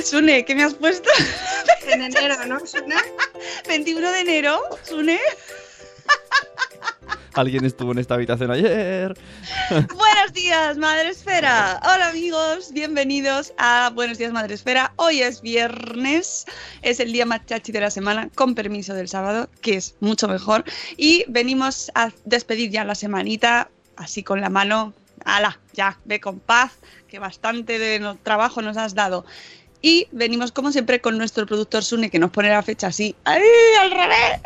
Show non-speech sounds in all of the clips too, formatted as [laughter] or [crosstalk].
Sune, ¿qué me has puesto? En enero, ¿no? Sune? [laughs] 21 de enero, Sune. [laughs] Alguien estuvo en esta habitación ayer. [laughs] Buenos días, Madre Esfera. Hola amigos, bienvenidos a Buenos días, Madre Esfera. Hoy es viernes, es el día más chachi de la semana, con permiso del sábado, que es mucho mejor. Y venimos a despedir ya la semanita, así con la mano. ¡Hala! Ya, ve con paz, que bastante de trabajo nos has dado. Y venimos como siempre con nuestro productor Sune, que nos pone la fecha así. ¡Ay, al revés!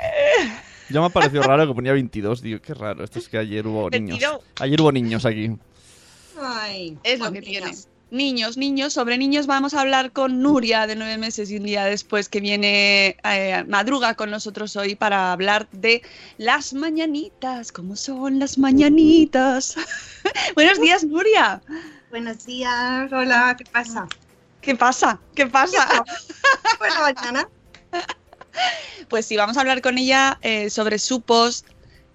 Ya me ha parecido raro que ponía 22. Digo, qué raro. Esto es que ayer hubo niños. 22. Ayer hubo niños aquí. Ay, Es lo que tiene. Niños, niños, sobre niños vamos a hablar con Nuria de nueve meses y un día después que viene eh, madruga con nosotros hoy para hablar de las mañanitas, cómo son las mañanitas. [laughs] Buenos días, Nuria. Buenos días, hola, ¿qué pasa? ¿Qué pasa? ¿Qué pasa? Buena [laughs] mañana. Pues sí, vamos a hablar con ella eh, sobre su post,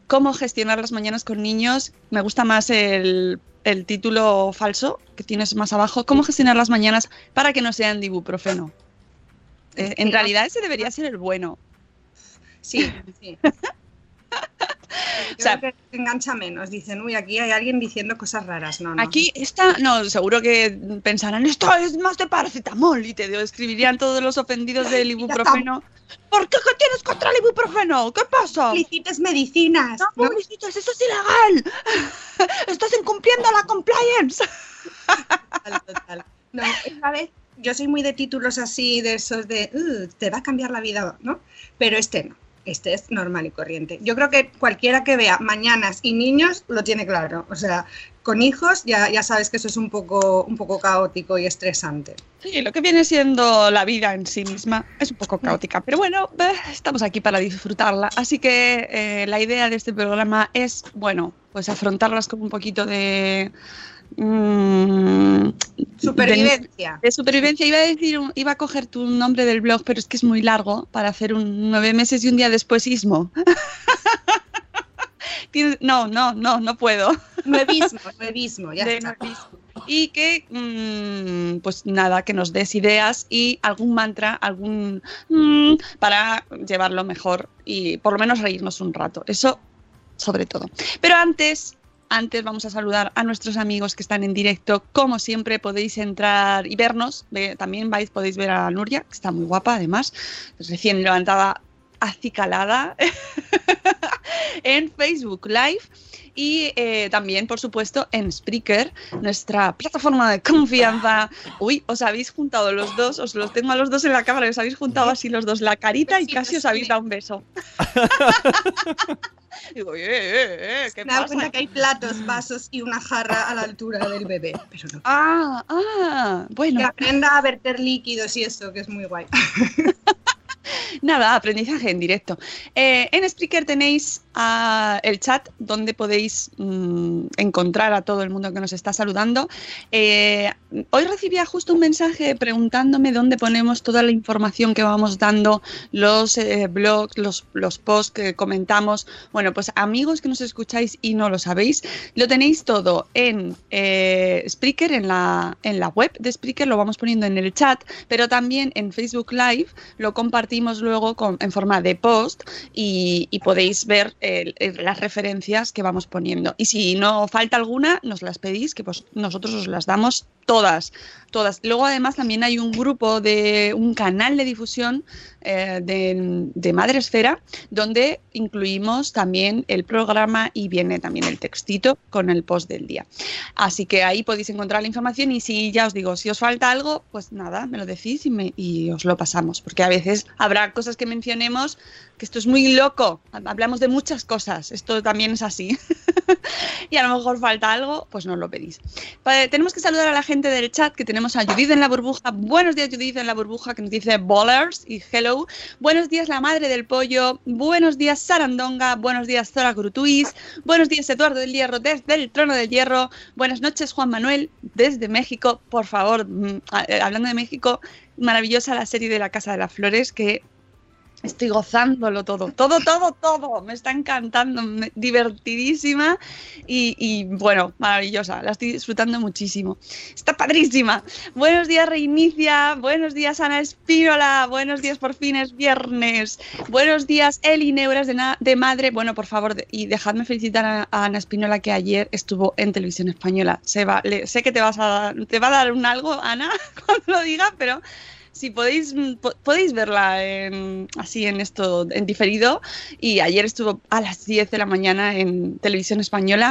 cómo gestionar las mañanas con niños. Me gusta más el, el título falso que tienes más abajo, cómo gestionar las mañanas para que no sean de ibuprofeno. Eh, en realidad ese debería ser el bueno. Sí, sí. [laughs] O sea- que engancha menos. Dicen, uy, aquí hay alguien diciendo cosas raras. No, no. Aquí está, no, seguro que pensarán, esto es más de paracetamol y te escribirían todos los ofendidos del [laughs] ibuprofeno. ¿Por qué qué tienes contra el ibuprofeno? ¿Qué pasa? Publicites medicinas. No, ¿no? eso es ilegal. [laughs] Estás incumpliendo la compliance. Total, total. No, esta vez yo soy muy de títulos así, de esos de, "Uh, te va a cambiar la vida, ¿no? Pero este no. Este es normal y corriente. Yo creo que cualquiera que vea mañanas y niños lo tiene claro. O sea, con hijos ya, ya sabes que eso es un poco, un poco caótico y estresante. Sí, lo que viene siendo la vida en sí misma es un poco caótica, pero bueno, eh, estamos aquí para disfrutarla. Así que eh, la idea de este programa es, bueno, pues afrontarlas con un poquito de... mm, Supervivencia. De, de supervivencia. Iba a decir, iba a coger tu nombre del blog, pero es que es muy largo para hacer un nueve meses y un día después ismo. [laughs] No, no, no, no puedo. Nuevismo, nuevismo, ya de está. nuevismo. Y que, mm, pues nada, que nos des ideas y algún mantra, algún mm, para llevarlo mejor y por lo menos reírnos un rato. Eso sobre todo. Pero antes, antes vamos a saludar a nuestros amigos que están en directo. Como siempre, podéis entrar y vernos. Ve- También vais, podéis ver a Nuria, que está muy guapa además, recién levantada, acicalada, [laughs] en Facebook Live. Y eh, también, por supuesto, en Spreaker, nuestra plataforma de confianza. Uy, os habéis juntado los dos, os los tengo a los dos en la cámara, os habéis juntado así los dos la carita y casi os habéis dado un beso. [laughs] [laughs] Digo, eh, eh, eh, ¿qué Me pasa? cuenta que hay platos, vasos y una jarra a la altura del bebé. Pero no. Ah, ah, Que bueno, aprenda a verter líquidos y eso, que es muy guay. [laughs] nada, aprendizaje en directo. Eh, en Spreaker tenéis el chat donde podéis mm, encontrar a todo el mundo que nos está saludando. Eh, hoy recibía justo un mensaje preguntándome dónde ponemos toda la información que vamos dando, los eh, blogs, los, los posts que comentamos. Bueno, pues amigos que nos escucháis y no lo sabéis, lo tenéis todo en eh, Spreaker, en la, en la web de Spreaker, lo vamos poniendo en el chat, pero también en Facebook Live lo compartimos luego con, en forma de post y podéis ver las referencias que vamos poniendo. Y si no falta alguna, nos las pedís, que pues nosotros os las damos todas, todas. Luego además también hay un grupo de un canal de difusión eh, de, de Madre Esfera donde incluimos también el programa y viene también el textito con el post del día. Así que ahí podéis encontrar la información y si ya os digo, si os falta algo, pues nada, me lo decís y, me- y os lo pasamos, porque a veces habrá cosas que mencionemos que esto es muy loco, hablamos de muchas cosas, esto también es así. [laughs] y a lo mejor falta algo, pues nos lo pedís. Vale, tenemos que saludar a la gente del chat, que tenemos a Judith en la burbuja. Buenos días, Judith en la burbuja, que nos dice bowlers y hello. Buenos días, la madre del pollo. Buenos días, Sarandonga. Buenos días, Zora Grutuis. Buenos días, Eduardo del Hierro, desde el trono del hierro. Buenas noches, Juan Manuel, desde México. Por favor, mm, eh, hablando de México, maravillosa la serie de la Casa de las Flores, que Estoy gozándolo todo, todo, todo, todo. Me está encantando, divertidísima y, y, bueno, maravillosa. La estoy disfrutando muchísimo. Está padrísima. Buenos días, Reinicia. Buenos días, Ana Espínola. Buenos días, por fin es viernes. Buenos días, Eli Neuras de, de Madre. Bueno, por favor, de- y dejadme felicitar a, a Ana Espínola que ayer estuvo en televisión española. Se va, le- sé que te, vas a, te va a dar un algo, Ana, [laughs] cuando lo diga, pero si podéis po- podéis verla en- así en esto en diferido y ayer estuvo a las 10 de la mañana en televisión española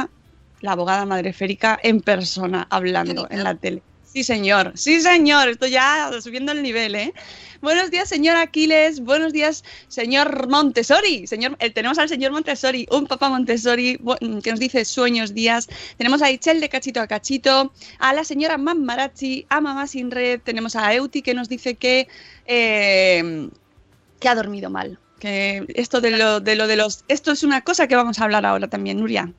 la abogada madre Férica en persona hablando en la tele. Sí, señor, sí, señor, estoy ya subiendo el nivel, ¿eh? Buenos días, señor Aquiles, buenos días, señor Montessori. Señor, eh, tenemos al señor Montessori, un papá Montessori bu- que nos dice sueños días. Tenemos a Ichel de Cachito a Cachito, a la señora Mamarachi, a Mamá Sin Red, tenemos a Euti que nos dice que, eh, que ha dormido mal. Que esto de lo, de lo de los. Esto es una cosa que vamos a hablar ahora también, Nuria.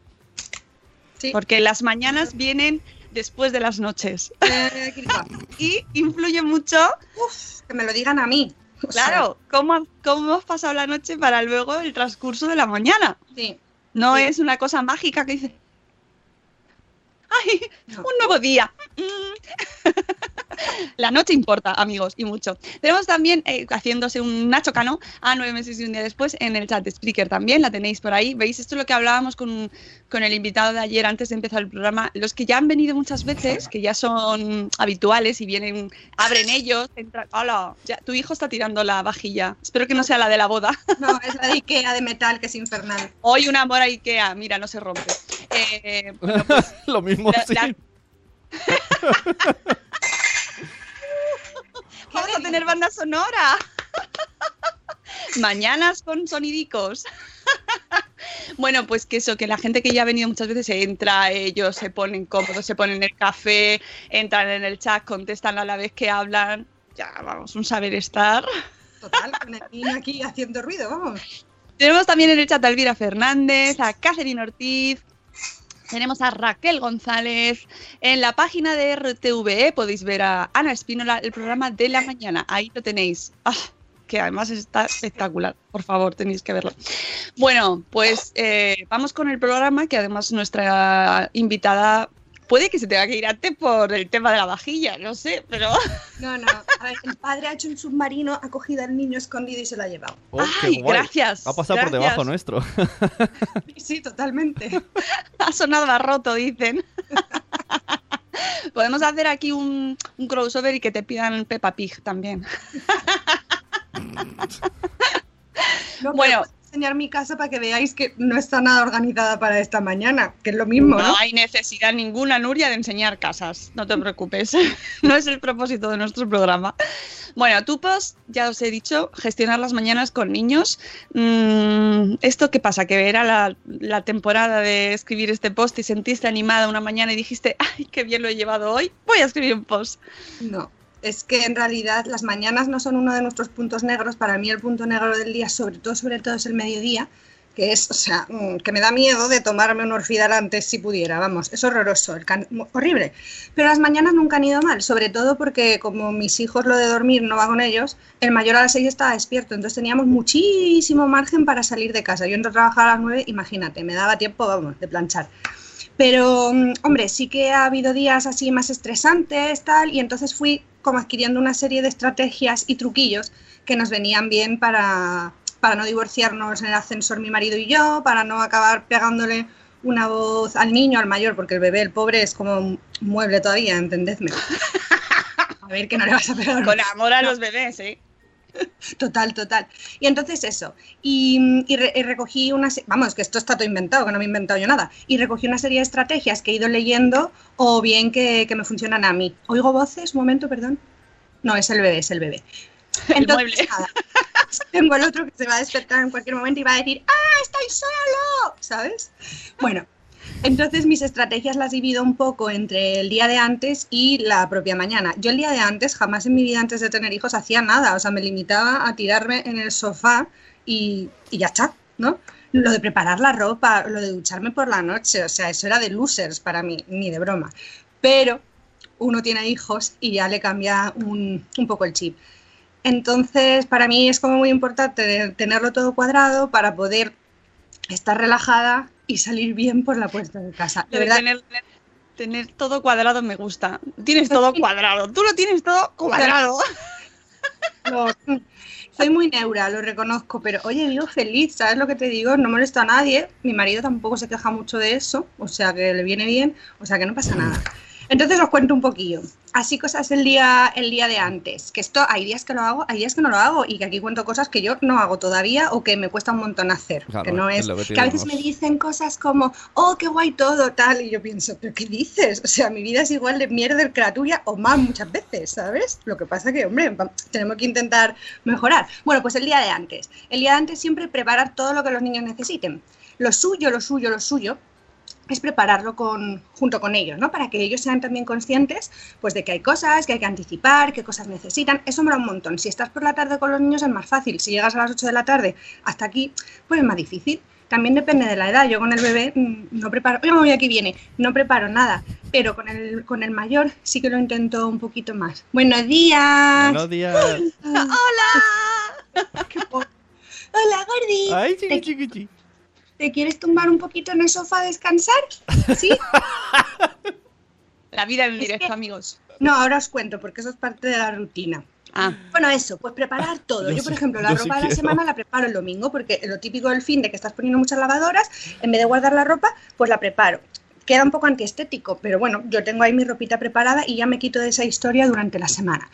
Porque las mañanas vienen después de las noches. [laughs] y influye mucho. que me lo digan a mí. O Claro, ¿cómo, ¿cómo hemos pasado la noche para luego el transcurso de la mañana? Sí. No Sí. es una cosa mágica que dice. ¡Ay! Un nuevo día. Mm. [laughs] La noche importa, amigos, y mucho. Tenemos también, eh, haciéndose un Nacho Cano, a nueve meses y un día después, en el chat de Spreaker también, la tenéis por ahí. ¿Veis? Esto es lo que hablábamos con, con el invitado de ayer antes de empezar el programa. Los que ya han venido muchas veces, que ya son habituales y vienen, abren ellos, entran. ¡Hola! Ya, tu hijo está tirando la vajilla. Espero que no sea la de la boda. No, es la de Ikea de metal, que es infernal. Hoy un amor a Ikea, mira, no se rompe. Eh, [laughs] bueno, pues, Lo mismo, la- sí. la- [laughs] Vamos a tener banda sonora. [laughs] Mañanas con sonidicos. Bueno, pues que eso, que la gente que ya ha venido muchas veces entra, ellos se ponen cómodos, se ponen el café, entran en el chat, contestan a la vez que hablan. Ya, vamos, un saber estar. Total, con el niño aquí haciendo ruido, vamos. Tenemos también en el chat a Elvira Fernández, a Catherine Ortiz, tenemos a Raquel González. En la página de RTVE podéis ver a Ana Espínola, el programa de la mañana. Ahí lo tenéis. Ah, que además está espectacular. Por favor, tenéis que verlo. Bueno, pues eh, vamos con el programa, que además nuestra invitada puede que se tenga que ir antes por el tema de la vajilla, no sé, pero... [laughs] No, no. A ver, el padre ha hecho un submarino, ha cogido al niño escondido y se lo ha llevado. Oh, qué Ay, guay. gracias, Ha pasado por gracias. debajo nuestro. [laughs] Sí, totalmente. [laughs] Ha sonado a roto, dicen. Podemos hacer aquí un, un crossover y que te pidan Peppa Pig también. No, Bueno. bueno. Enseñar mi casa para que veáis que no está nada organizada para esta mañana, que es lo mismo, ¿no? No hay necesidad ninguna, Nuria, de enseñar casas. No te preocupes. [laughs] no es el propósito de nuestro programa. Bueno, tú pues, ya os he dicho, gestionar las mañanas con niños. Mm, ¿Esto qué pasa? Que era la, la temporada de escribir este post y sentiste animada una mañana y dijiste, ay, qué bien lo he llevado hoy, voy a escribir un post. No, es que en realidad las mañanas no son uno de nuestros puntos negros. Para mí el punto negro del día, sobre todo, sobre todo, es el mediodía, que es, o sea, mm, que me da miedo de tomarme un orfidal antes si pudiera, vamos, es horroroso, horrible. Pero las mañanas nunca han ido mal, sobre todo porque como mis hijos lo de dormir no va con ellos, el mayor a las 6 estaba despierto, entonces teníamos muchísimo margen para salir de casa. Yo entro a trabajar a las 9, imagínate, me daba tiempo, vamos, de planchar. Pero, mm, hombre, sí que ha habido días así más estresantes, tal, y entonces fui como adquiriendo una serie de estrategias y truquillos que nos venían bien para, para no divorciarnos en el ascensor mi marido y yo, para no acabar pegándole una voz al niño, al mayor, porque el bebé, el pobre, es como un mueble todavía, entendedme. [laughs] A ver, que no le vas a pegar. Con amor a los bebés, ¿eh? [laughs] Total, total. Y entonces eso. Y, y re- y recogí una... Vamos, que esto está todo inventado, que no me he inventado yo nada. Y recogí una serie de estrategias que he ido leyendo o bien que, que me funcionan a mí. ¿Oigo voces? Un momento, perdón. No, es el bebé, es el bebé. [laughs] Entonces, nada, [laughs] tengo el otro que se va a despertar en cualquier momento y va a decir, ¡ah, estoy solo! ¿Sabes? Bueno, entonces mis estrategias las divido un poco entre el día de antes y la propia mañana. Yo el día de antes, jamás en mi vida antes de tener hijos, hacía nada. O sea, me limitaba a tirarme en el sofá y, ya está, ¿no? Lo de preparar la ropa, lo de ducharme por la noche, o sea, eso era de losers para mí, ni de broma. Pero uno tiene hijos y ya le cambia un, un poco el chip. Entonces, para mí es como muy importante tenerlo todo cuadrado para poder estar relajada y salir bien por la puerta de casa. De verdad, tener, tener todo cuadrado me gusta. Tienes todo [laughs] cuadrado. Tú lo tienes todo cuadrado. [laughs] lo- soy muy neura, lo reconozco, pero oye, vivo feliz, ¿sabes lo que te digo? No molesto a nadie, mi marido tampoco se queja mucho de eso, o sea que le viene bien, o sea que no pasa nada. Entonces os cuento un poquillo. Así cosas el día, el día de antes. Que esto hay días que lo hago, hay días que no lo hago y que aquí cuento cosas que yo no hago todavía o que me cuesta un montón hacer. Claro, que no es que que a veces me dicen cosas como, oh, qué guay todo, tal, y yo pienso, pero ¿qué dices? O sea, mi vida es igual de mierda del criatura o más muchas veces, ¿sabes? Lo que pasa que, hombre, tenemos que intentar mejorar. Bueno, pues el día de antes. El día de antes siempre preparar todo lo que los niños necesiten. Lo suyo, lo suyo, lo suyo es prepararlo con, junto con ellos, ¿no? Para que ellos sean también conscientes pues, de que hay cosas, que hay que anticipar, qué cosas necesitan. Eso mola un montón. Si estás por la tarde con los niños es más fácil. Si llegas a las 8 de la tarde hasta aquí, pues es más difícil. También depende de la edad. Yo con el bebé mm, no preparo, oye, mami, aquí viene, no preparo nada. Pero con el, con el mayor sí que lo intento un poquito más. Buenos días. Buenos días. [laughs] Hola. [laughs] Hola, Gordi. Ay, ¿Te, chiqui, chiqui, chiqui. Te quieres tumbar un poquito en el sofá a descansar? ¿Sí? La vida en Es directo, que- amigos. No, ahora os cuento, porque eso es parte de la rutina. Ah, Bueno, eso, pues preparar todo. Yo Yo, por ejemplo, la sí ropa de la quiero. semana la preparo el domingo, porque lo típico del fin de que estás poniendo muchas lavadoras, en vez de guardar la ropa, pues la preparo. Queda un poco antiestético, pero bueno, yo tengo ahí mi ropita preparada y ya me quito de esa historia durante la semana.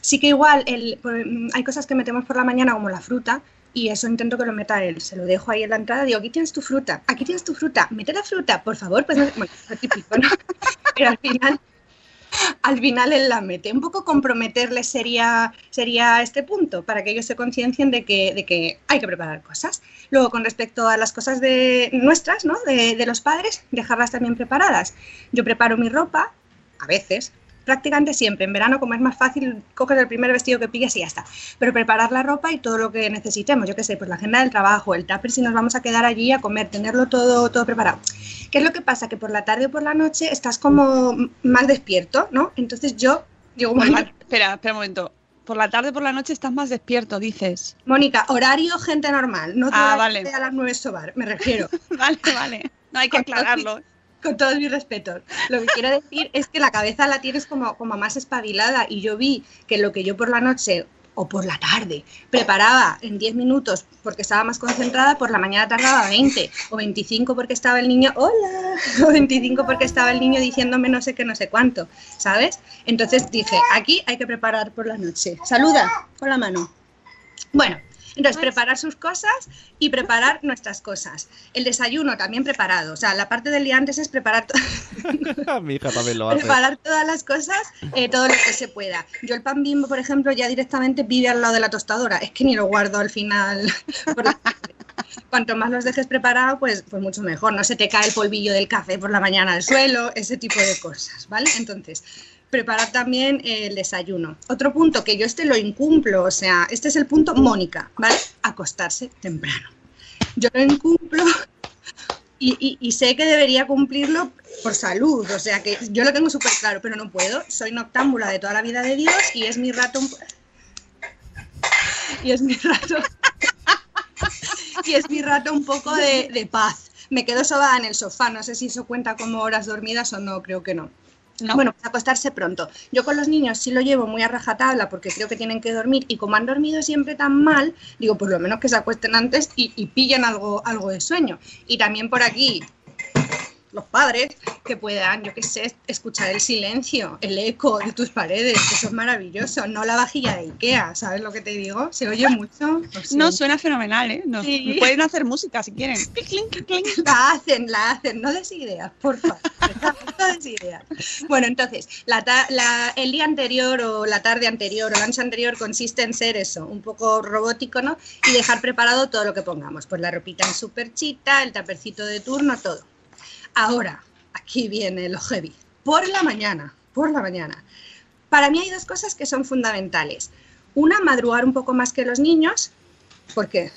Sí que igual el- pues, hay cosas que metemos por la mañana, como la fruta, y eso intento que lo meta él. Se lo dejo ahí en la entrada, digo, aquí tienes tu fruta, aquí tienes tu fruta, mete la fruta, por favor. Pues no- bueno, lo típico, ¿no? [laughs] Pero al final al final él la mete. Un poco comprometerle sería, sería este punto, para que ellos se conciencien de que, de que hay que preparar cosas. Luego, con respecto a las cosas de nuestras, ¿no? de, de los padres, dejarlas también preparadas. Yo preparo mi ropa, a veces, prácticamente siempre. En verano, como es más fácil, coges el primer vestido que pillas y ya está. Pero preparar la ropa y todo lo que necesitemos, yo qué sé, pues la agenda del trabajo, el tupper si nos vamos a quedar allí a comer, tenerlo todo, todo preparado. ¿Qué es lo que pasa? Que por la tarde o por la noche estás como más despierto, ¿no? Entonces yo digo, Mónica, espera, espera un momento. Por la tarde, por la noche estás más despierto, dices. Mónica, horario gente normal, no Ah, toda la vale. a las nueve sobar, me refiero. [laughs] Vale, vale. No hay que aclararlo. Con todos mis respetos. Lo que quiero decir es que la cabeza la tienes como, como más espabilada y yo vi que lo que yo por la noche o por la tarde preparaba en 10 minutos porque estaba más concentrada, por la mañana tardaba 20 o 25 porque estaba el niño, hola, [laughs] o 25 porque estaba el niño diciéndome no sé qué, no sé cuánto, ¿sabes? Entonces dije, aquí hay que preparar por la noche. Saluda con la mano. Bueno, entonces preparar sus cosas y preparar nuestras cosas. El desayuno también preparado. O sea, la parte del día antes es preparar, [laughs] Mi hija también lo hace. preparar todas las cosas, eh, todo lo que se pueda. Yo el pan bimbo, por ejemplo, ya directamente vive al lado de la tostadora. Es que ni lo guardo al final. [laughs] por la tarde. Cuanto más los dejes preparado, pues, pues mucho mejor. No se te cae el polvillo del café por la mañana al suelo, ese tipo de cosas, ¿vale? Entonces, preparar también el desayuno. Otro punto que yo este lo incumplo, o sea, este es el punto Mónica, ¿vale? Acostarse temprano. yo lo incumplo y, y- sé que debería cumplirlo por salud, o sea que yo lo tengo súper claro, pero no puedo. Soy noctámbula de toda la vida de Dios y es mi rato y es mi rato y es mi rato un poco de, de paz. Me quedo sobada en el sofá, no sé si eso cuenta como horas dormidas o no, creo que no. Bueno, pues acostarse pronto. Yo con los niños sí lo llevo muy a rajatabla porque creo que tienen que dormir y como han dormido siempre tan mal, digo, por lo menos que se acuesten antes y, y pillen algo, algo de sueño. Y también por aquí, los padres que puedan, yo qué sé, escuchar el silencio, el eco de tus paredes, eso es maravilloso, no la vajilla de Ikea, ¿sabes lo que te digo? ¿Se oye mucho? No, suena fenomenal, ¿eh? Nos- Sí. Pueden hacer música si quieren. La hacen, la hacen, no des ideas, por favor. No des ideas. Bueno, entonces, la ta- la- el día anterior o la tarde anterior o la noche anterior consiste en ser eso, un poco robótico, ¿no? Y dejar preparado todo lo que pongamos, pues la ropita en super chita, el tapercito de turno, todo. Ahora, aquí viene lo heavy. Por la mañana, por la mañana. Para mí hay dos cosas que son fundamentales. Una, madrugar un poco más que los niños, porque,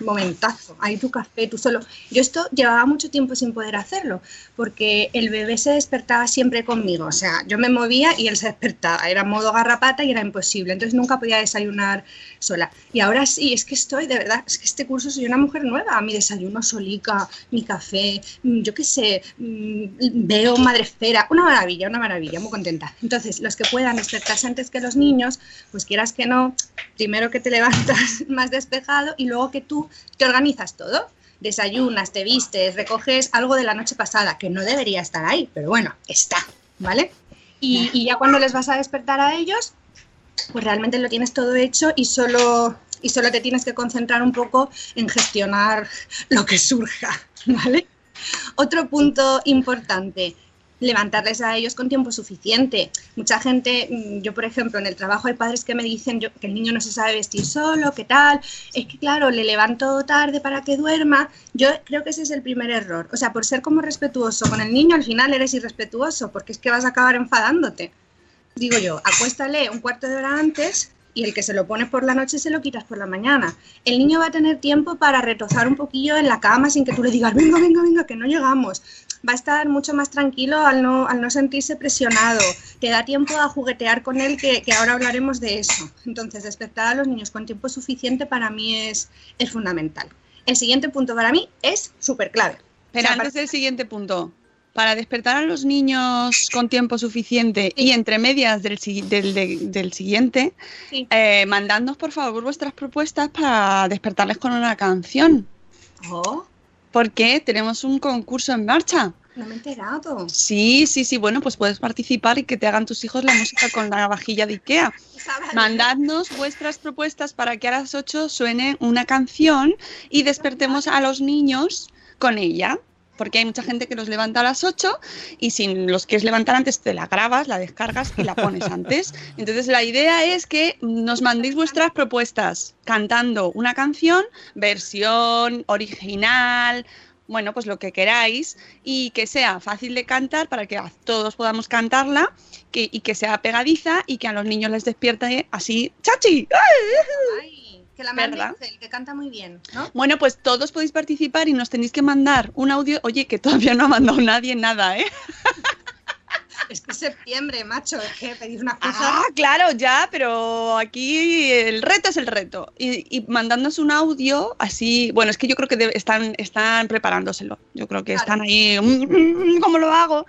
momentazo, ahí tu café, tú solo. Yo esto llevaba mucho tiempo sin poder hacerlo, porque el bebé se despertaba siempre conmigo, o sea, yo me movía y él se despertaba, era modo garrapata y era imposible, entonces nunca podía desayunar sola. Y ahora sí, es que estoy, de verdad, es que este curso soy una mujer nueva, mi desayuno solica, mi café, mm, yo qué sé, mm, veo madresfera, una maravilla, una maravilla, muy contenta. Entonces, los que puedan despertarse antes que los niños, pues quieras que no, primero que te [laughs] levantas más despejado y luego que tú te organizas todo. Desayunas, te vistes, recoges algo de la noche pasada, que no debería estar ahí, pero bueno, está, ¿vale? Y, y ya cuando les vas a despertar a ellos, pues realmente lo tienes todo hecho y solo, y solo te tienes que concentrar un poco en gestionar lo que surja, [laughs] ¿vale? Otro punto importante, levantarles a ellos con tiempo suficiente. Mucha gente, mm, yo por ejemplo, en el trabajo hay padres que me dicen que el niño no se sabe vestir solo, ¿qué tal? Es que claro, le levanto tarde para que duerma. Yo creo que ese es el primer error. O sea, por ser como respetuoso con el niño, al final eres irrespetuoso, porque es que vas a acabar enfadándote. Digo yo, acuéstale un cuarto de hora antes y el que se lo pones por la noche se lo quitas por la mañana. El niño va a tener tiempo para retozar un poquillo en la cama sin que tú le digas, venga, venga, venga, que no llegamos. Va a estar mucho más tranquilo al no, al no sentirse presionado. Te da tiempo a juguetear con él, que, que ahora hablaremos de eso. Entonces, despertar a los niños con tiempo suficiente para mí es, es fundamental. El siguiente punto para mí es súper clave. Pero antes del siguiente punto, para despertar a los niños con tiempo suficiente y entre medias del, del, de- del siguiente, Sí. eh, mandadnos por favor vuestras propuestas para despertarles con una canción. Oh, Porque tenemos un concurso en marcha. no me he enterado. Sí, sí, sí, bueno, pues puedes participar y que te hagan tus hijos la música con la vajilla de Ikea. Mandadnos vuestras propuestas para que a las 8 suene una canción y despertemos a los niños con ella. Porque hay mucha gente que los levanta a las 8 y si los quieres levantar antes te la grabas, la descargas y la pones [laughs] antes. Entonces la idea es que nos mandéis vuestras propuestas cantando una canción, versión original, bueno, pues lo que queráis y que sea fácil de cantar para que a todos podamos cantarla que, y que sea pegadiza y que a los niños les despierte así, ¡chachi! Ay, que la ¿Verdad? Ángel, que canta muy bien, ¿no? Bueno, pues todos podéis participar y nos tenéis que mandar un audio. Oye, que todavía no ha mandado nadie nada, ¿eh? [laughs] Es que es septiembre, macho, es que pedir unas cosas. Ah, claro, ya, pero aquí el reto es el reto. Y, y mandándonos un audio así, bueno, es que yo creo que están, están preparándoselo. Yo creo que están ahí, "Mm, ¿cómo lo hago?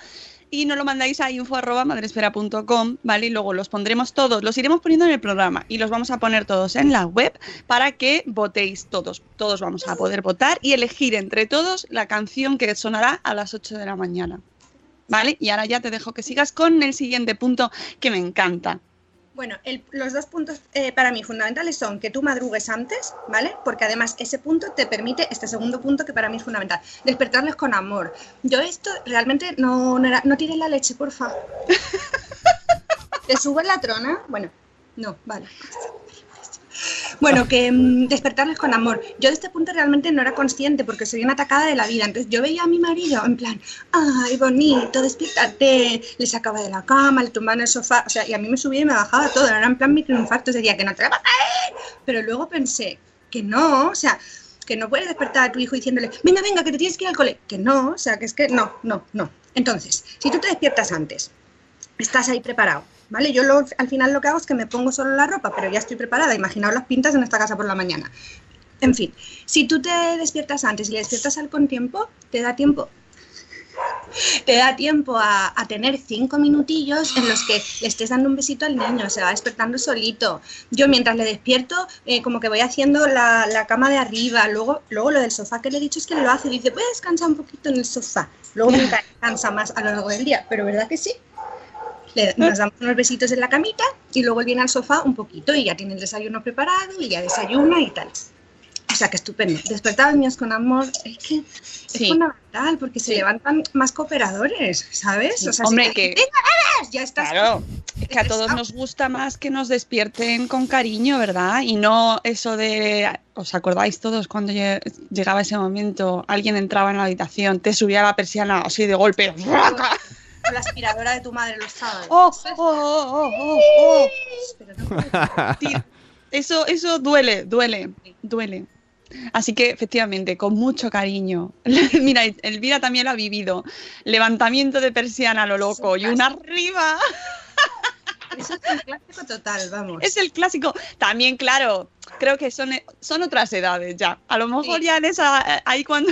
Y nos lo mandáis a info arroba madresfera.com, ¿vale? Y luego los pondremos todos, los iremos poniendo en el programa y los vamos a poner todos en la web para que votéis todos. Todos vamos a poder votar y elegir entre todos la canción que sonará a las 8 de la mañana. ¿Vale? Y ahora ya te dejo que sigas con el siguiente punto que me encanta. Bueno, el- los dos puntos eh, para mí fundamentales son que tú madrugues antes, ¿vale? Porque además ese punto te permite, este segundo punto que para mí es fundamental, despertarles con amor. Yo esto realmente no, no, era- no tires la leche, porfa. [laughs] ¿Te sube la trona? Bueno, no, vale. Bueno, que mm, despertarles con amor. Yo de este punto realmente no era consciente porque soy una atacada de la vida. Entonces yo veía a mi marido en plan, ay, bonito, despiértate. Le sacaba de la cama, le tumbaba en el sofá. O sea, y a mí me subía y me bajaba todo. Era en plan microinfartos. Decía que no te la vas a caer. Pero luego pensé que no, o sea, que no puedes despertar a tu hijo diciéndole, venga, venga, que te tienes que ir al cole. Que no, o sea, que es que no, no, no. Entonces, si tú te despiertas antes, estás ahí preparado, ¿vale? Yo lo- al final lo que hago es que me pongo solo la ropa, pero ya estoy preparada. Imaginaos las pintas en esta casa por la mañana. En fin, si tú te despiertas antes y le despiertas al con tiempo, te da tiempo te da tiempo a, a tener cinco minutillos en los que le estés dando un besito al niño, se va despertando solito. Yo mientras le despierto, eh, como que voy haciendo la, la cama de arriba, luego, luego lo del sofá que le he dicho es que lo hace, dice, puedes descansar un poquito en el sofá. Luego nunca [laughs] descansa más a lo largo del día, pero ¿verdad que sí? Le, nos damos unos besitos en la camita y luego él viene al sofá un poquito y ya tiene el desayuno preparado y ya desayuna y tal. O sea, que estupendo. Despertar a niños con amor es que es Sí. fundamental porque se Sí. levantan más cooperadores, ¿sabes? O sea, Hombre, si que-. Ya estás. Claro, es que a [laughs] todos nos gusta más que nos despierten con cariño, ¿verdad? Y no eso de, ¿os acordáis todos cuando lle- llegaba ese momento, alguien entraba en la habitación, te subía la persiana así de golpe, ¡raca! [laughs] Con la aspiradora de tu madre los sábados. ¡Oh, oh, oh, oh, oh! Pero no Sí, [laughs] eso, eso duele, duele, duele. Así que efectivamente, con mucho cariño. [laughs] Mira, Elvira también lo ha vivido. Levantamiento de persiana lo loco y una arriba. Eso es un clásico total, vamos. Es el clásico. También, claro, creo que son, son otras edades ya. A lo mejor Sí. ya en esa. Ahí cuando.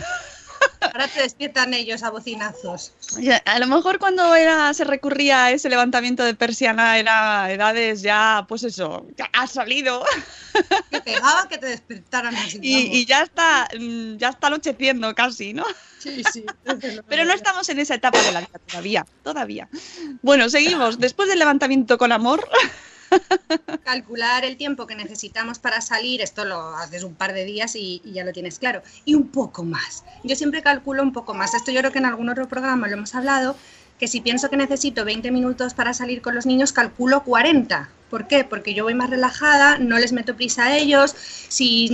Ahora te despiertan ellos a bocinazos. A lo mejor cuando era, se recurría a ese levantamiento de persiana era edades ya, pues eso, ya ha salido. [laughs] Que pegaba que te despertaran así. Y, ya está, mm, ya está anocheciendo casi, ¿no? Sí, sí. Pero no estamos en esa etapa de la vida todavía, todavía. Bueno, seguimos. Después del levantamiento con amor, [laughs] calcular el tiempo que necesitamos para salir, esto lo haces un par de días y, ya lo tienes claro. Y un poco más. Yo siempre calculo un poco más. Esto yo creo que en algún otro programa lo hemos hablado, que si pienso que necesito 20 minutos para salir con los niños, calculo 40. ¿Por qué? Porque yo voy más relajada, no les meto prisa a ellos. Si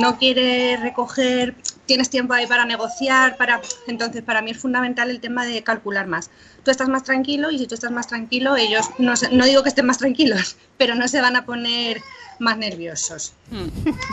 no quiere recoger, tienes tiempo ahí para negociar, para... Entonces, para mí es fundamental el tema de calcular más. Tú estás más tranquilo y si tú estás más tranquilo, ellos, no, se- no digo que estén más tranquilos, [laughs] pero no se van a poner más nerviosos.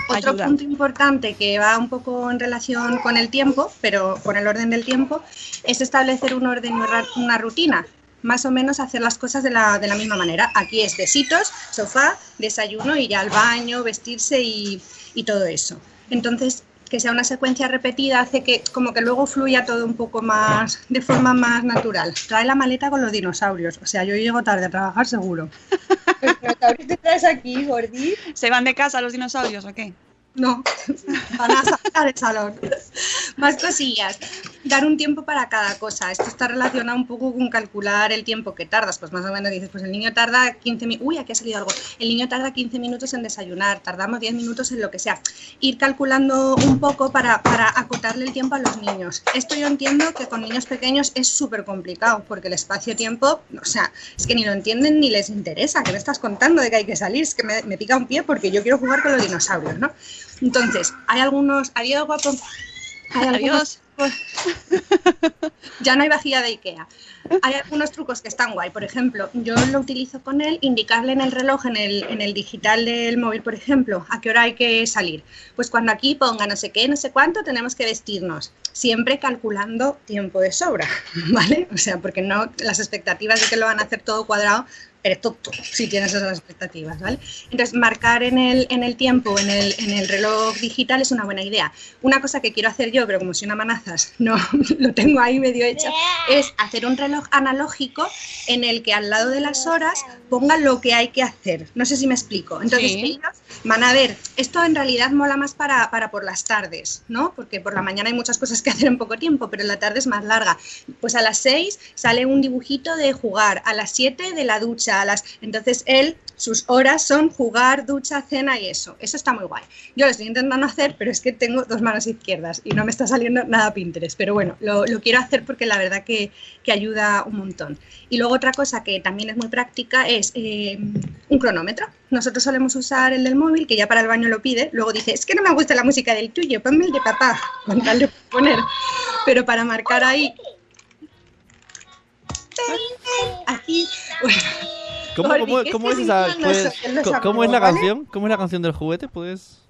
Otro ayuda. punto importante que va un poco en relación con el tiempo, pero con el orden del tiempo, es establecer un orden y una rutina. Más o menos hacer las cosas de la, de la misma manera. Aquí es besitos, sofá, desayuno, ir al baño, vestirse y, y todo eso. Entonces, que sea una secuencia repetida hace que como que luego fluya todo un poco más, de forma más natural. Trae la maleta con los dinosaurios. O sea, yo llego tarde a trabajar seguro. Los dinosaurios te traes aquí, Gordi. ¿se van de casa los dinosaurios o qué? No, van a sacar el salón. Más cosillas. Dar un tiempo para cada cosa. Esto está relacionado un poco con calcular el tiempo que tardas. Pues más o menos dices, pues el niño tarda 15 minutos. Uy, aquí ha salido algo. El niño tarda 15 minutos en desayunar, tardamos 10 minutos en lo que sea. Ir calculando un poco para, para acotarle el tiempo a los niños. Esto yo entiendo que con niños pequeños es súper complicado porque el espacio-tiempo, o sea, es que ni lo entienden ni les interesa. ¿Qué me estás contando de que hay que salir? Es que me, me pica un pie porque yo quiero jugar con los dinosaurios, ¿no? Entonces, hay algunos. Adiós, guapo. Hay algunos- [laughs] ya no hay vajilla de Ikea. Hay algunos trucos que están guay. Por ejemplo, yo lo utilizo con él, indicarle en el reloj, en el, en el digital del móvil, por ejemplo, a qué hora hay que salir. Pues cuando aquí ponga no sé qué, no sé cuánto, tenemos que vestirnos. Siempre calculando tiempo de sobra, [laughs] ¿vale? O sea, porque no las expectativas de que lo van a hacer todo cuadrado, eres tonto si tienes esas expectativas, ¿vale? Entonces, marcar en el, en el tiempo, en el, en el reloj digital es una buena idea. Una cosa que quiero hacer yo, pero como soy una manazas, [laughs] no lo tengo ahí medio hecho, es hacer un reloj analógico en el que al lado de las horas ponga lo que hay que hacer. No sé si me explico. Entonces, Sí. ellos van a ver, esto en realidad mola más para, para por las tardes, ¿no? Porque por la mañana hay muchas cosas que hacer en poco tiempo, pero la tarde es más larga. Pues a las 6 sale un dibujito de jugar, a las 7 de la ducha, Entonces él, sus horas son jugar, ducha, cena y eso. Eso está muy guay. Yo lo estoy intentando hacer, pero es que tengo dos manos izquierdas y no me está saliendo nada Pinterest. Pero bueno, lo, quiero hacer porque la verdad que, que ayuda un montón. Y luego otra cosa que también es muy práctica es eh, un cronómetro. Nosotros solemos usar el del móvil, que ya para el baño lo pide. Luego dice, es que no me gusta la música del tuyo, ponme el de papá, poner. Pero para marcar ahí... Aquí... ¿Cómo, cómo- ¿qué cómo es esa? puedes- ¿Cómo es la canción? ¿Cómo es la canción del juguete? Puedes.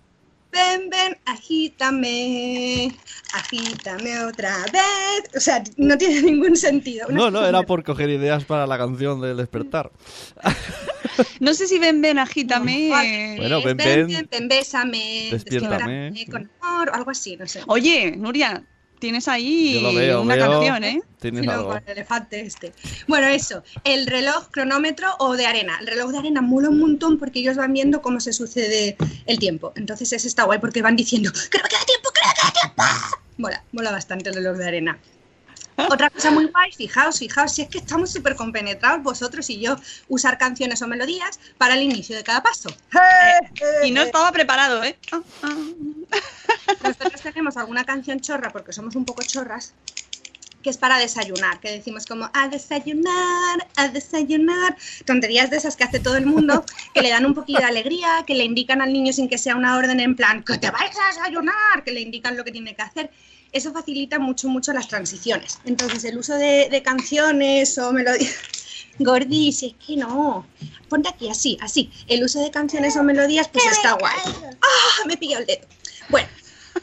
Ven, ven, agítame, agítame otra vez. O sea, no tiene [laughs] ningún sentido. Una No, no, era por coger ideas para la canción del despertar. [laughs] No sé si ven, ven, agítame. Bueno, ven, ven, ven. ven, ven, bésame, Despiértame. despiértame con amor, o algo así, no sé. Oye, Nuria, tienes ahí veo, una veo- canción, ¿eh? Tienes Sí, no, algo. con el elefante este. Bueno, eso, el reloj cronómetro o de arena. El reloj de arena mola un montón porque ellos van viendo cómo se sucede el tiempo. Entonces ese está guay porque van diciendo, que no me queda tiempo, que no me queda tiempo. Mola, mola bastante el reloj de arena. Otra cosa muy guay, fijaos, fijaos, si es que estamos súper compenetrados vosotros y yo, usar canciones o melodías para el inicio de cada paso. Y no estaba preparado, ¿eh? Nosotros tenemos alguna canción chorra, porque somos un poco chorras, que es para desayunar, que decimos como a desayunar, a desayunar, tonterías de esas que hace todo el mundo, [laughs] que le dan un poquito de alegría, que le indican al niño sin que sea una orden en plan, que te vayas a desayunar, que le indican lo que tiene que hacer. Eso facilita mucho, mucho las transiciones. Entonces, el uso de, de canciones o melodías... [laughs] Gordi, si es que no. Ponte aquí, así, así. El uso de canciones o melodías, pues está guay. ¡Ah! Me he pillado el dedo. Bueno,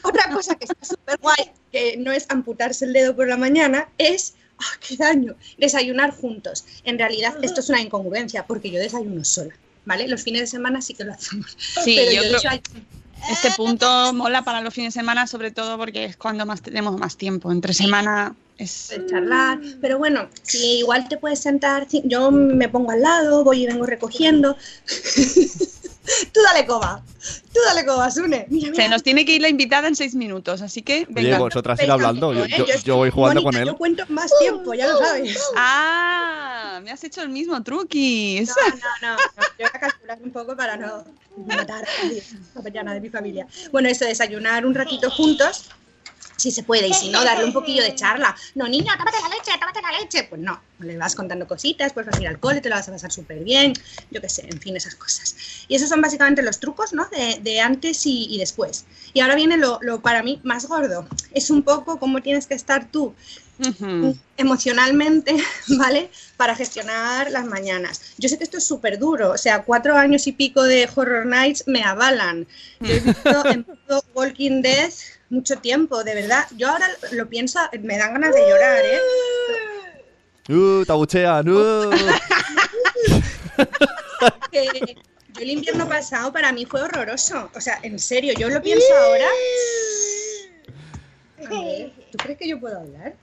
otra cosa que está súper guay, que no es amputarse el dedo por la mañana, es. ¡Ah, qué daño! Desayunar juntos. En realidad, esto es una incongruencia, porque yo desayuno sola, ¿vale? Los fines de semana sí que lo hacemos. Sí, Pero yo creo- Este punto mola para los fines de semana, sobre todo porque es cuando más tenemos más tiempo. Entre semana es. de charlar. Pero bueno, si igual te puedes sentar, yo me pongo al lado, voy y vengo recogiendo. [laughs] tú dale coba, tú dale coba, Sune. Mira, mira. Se nos tiene que ir la invitada en seis minutos, así que Oye, venga. vosotras ir hablando. Yo, ¿eh? yo- voy jugando Mónica, con él. Yo cuento más tiempo, ya lo sabes. Ah, me has hecho el mismo truquis. No, no, [laughs] no, no. Yo voy a calcular un poco para no matar a nadie, a mañana de mi familia. Bueno, eso, desayunar un ratito juntos, si se puede, y si no, darle un poquillo de charla. No, niña, tómate la leche, tómate la leche. Pues no, le vas contando cositas, pues vas a ir al cole, te lo vas a pasar súper bien, yo qué sé, en fin, esas cosas. Y esos son básicamente los trucos, ¿no? De, de antes y, y después. Y ahora viene lo, lo para mí más gordo. Es un poco cómo tienes que estar tú Ujú. emocionalmente, [laughs] ¿vale? Para gestionar las mañanas. Yo sé que esto es súper duro, o sea, cuatro años y pico de Horror Nights me avalan. Yo he visto [laughs] en Walking Dead mucho tiempo, de verdad. Yo ahora lo pienso, me dan ganas de llorar, ¿eh? ¡Uh, tabuchean! ¡Uh! Que [laughs] yo el invierno pasado para mí fue horroroso. O sea, en serio, yo lo pienso ahora. [laughs] A ver, ¿Tú crees que yo puedo hablar?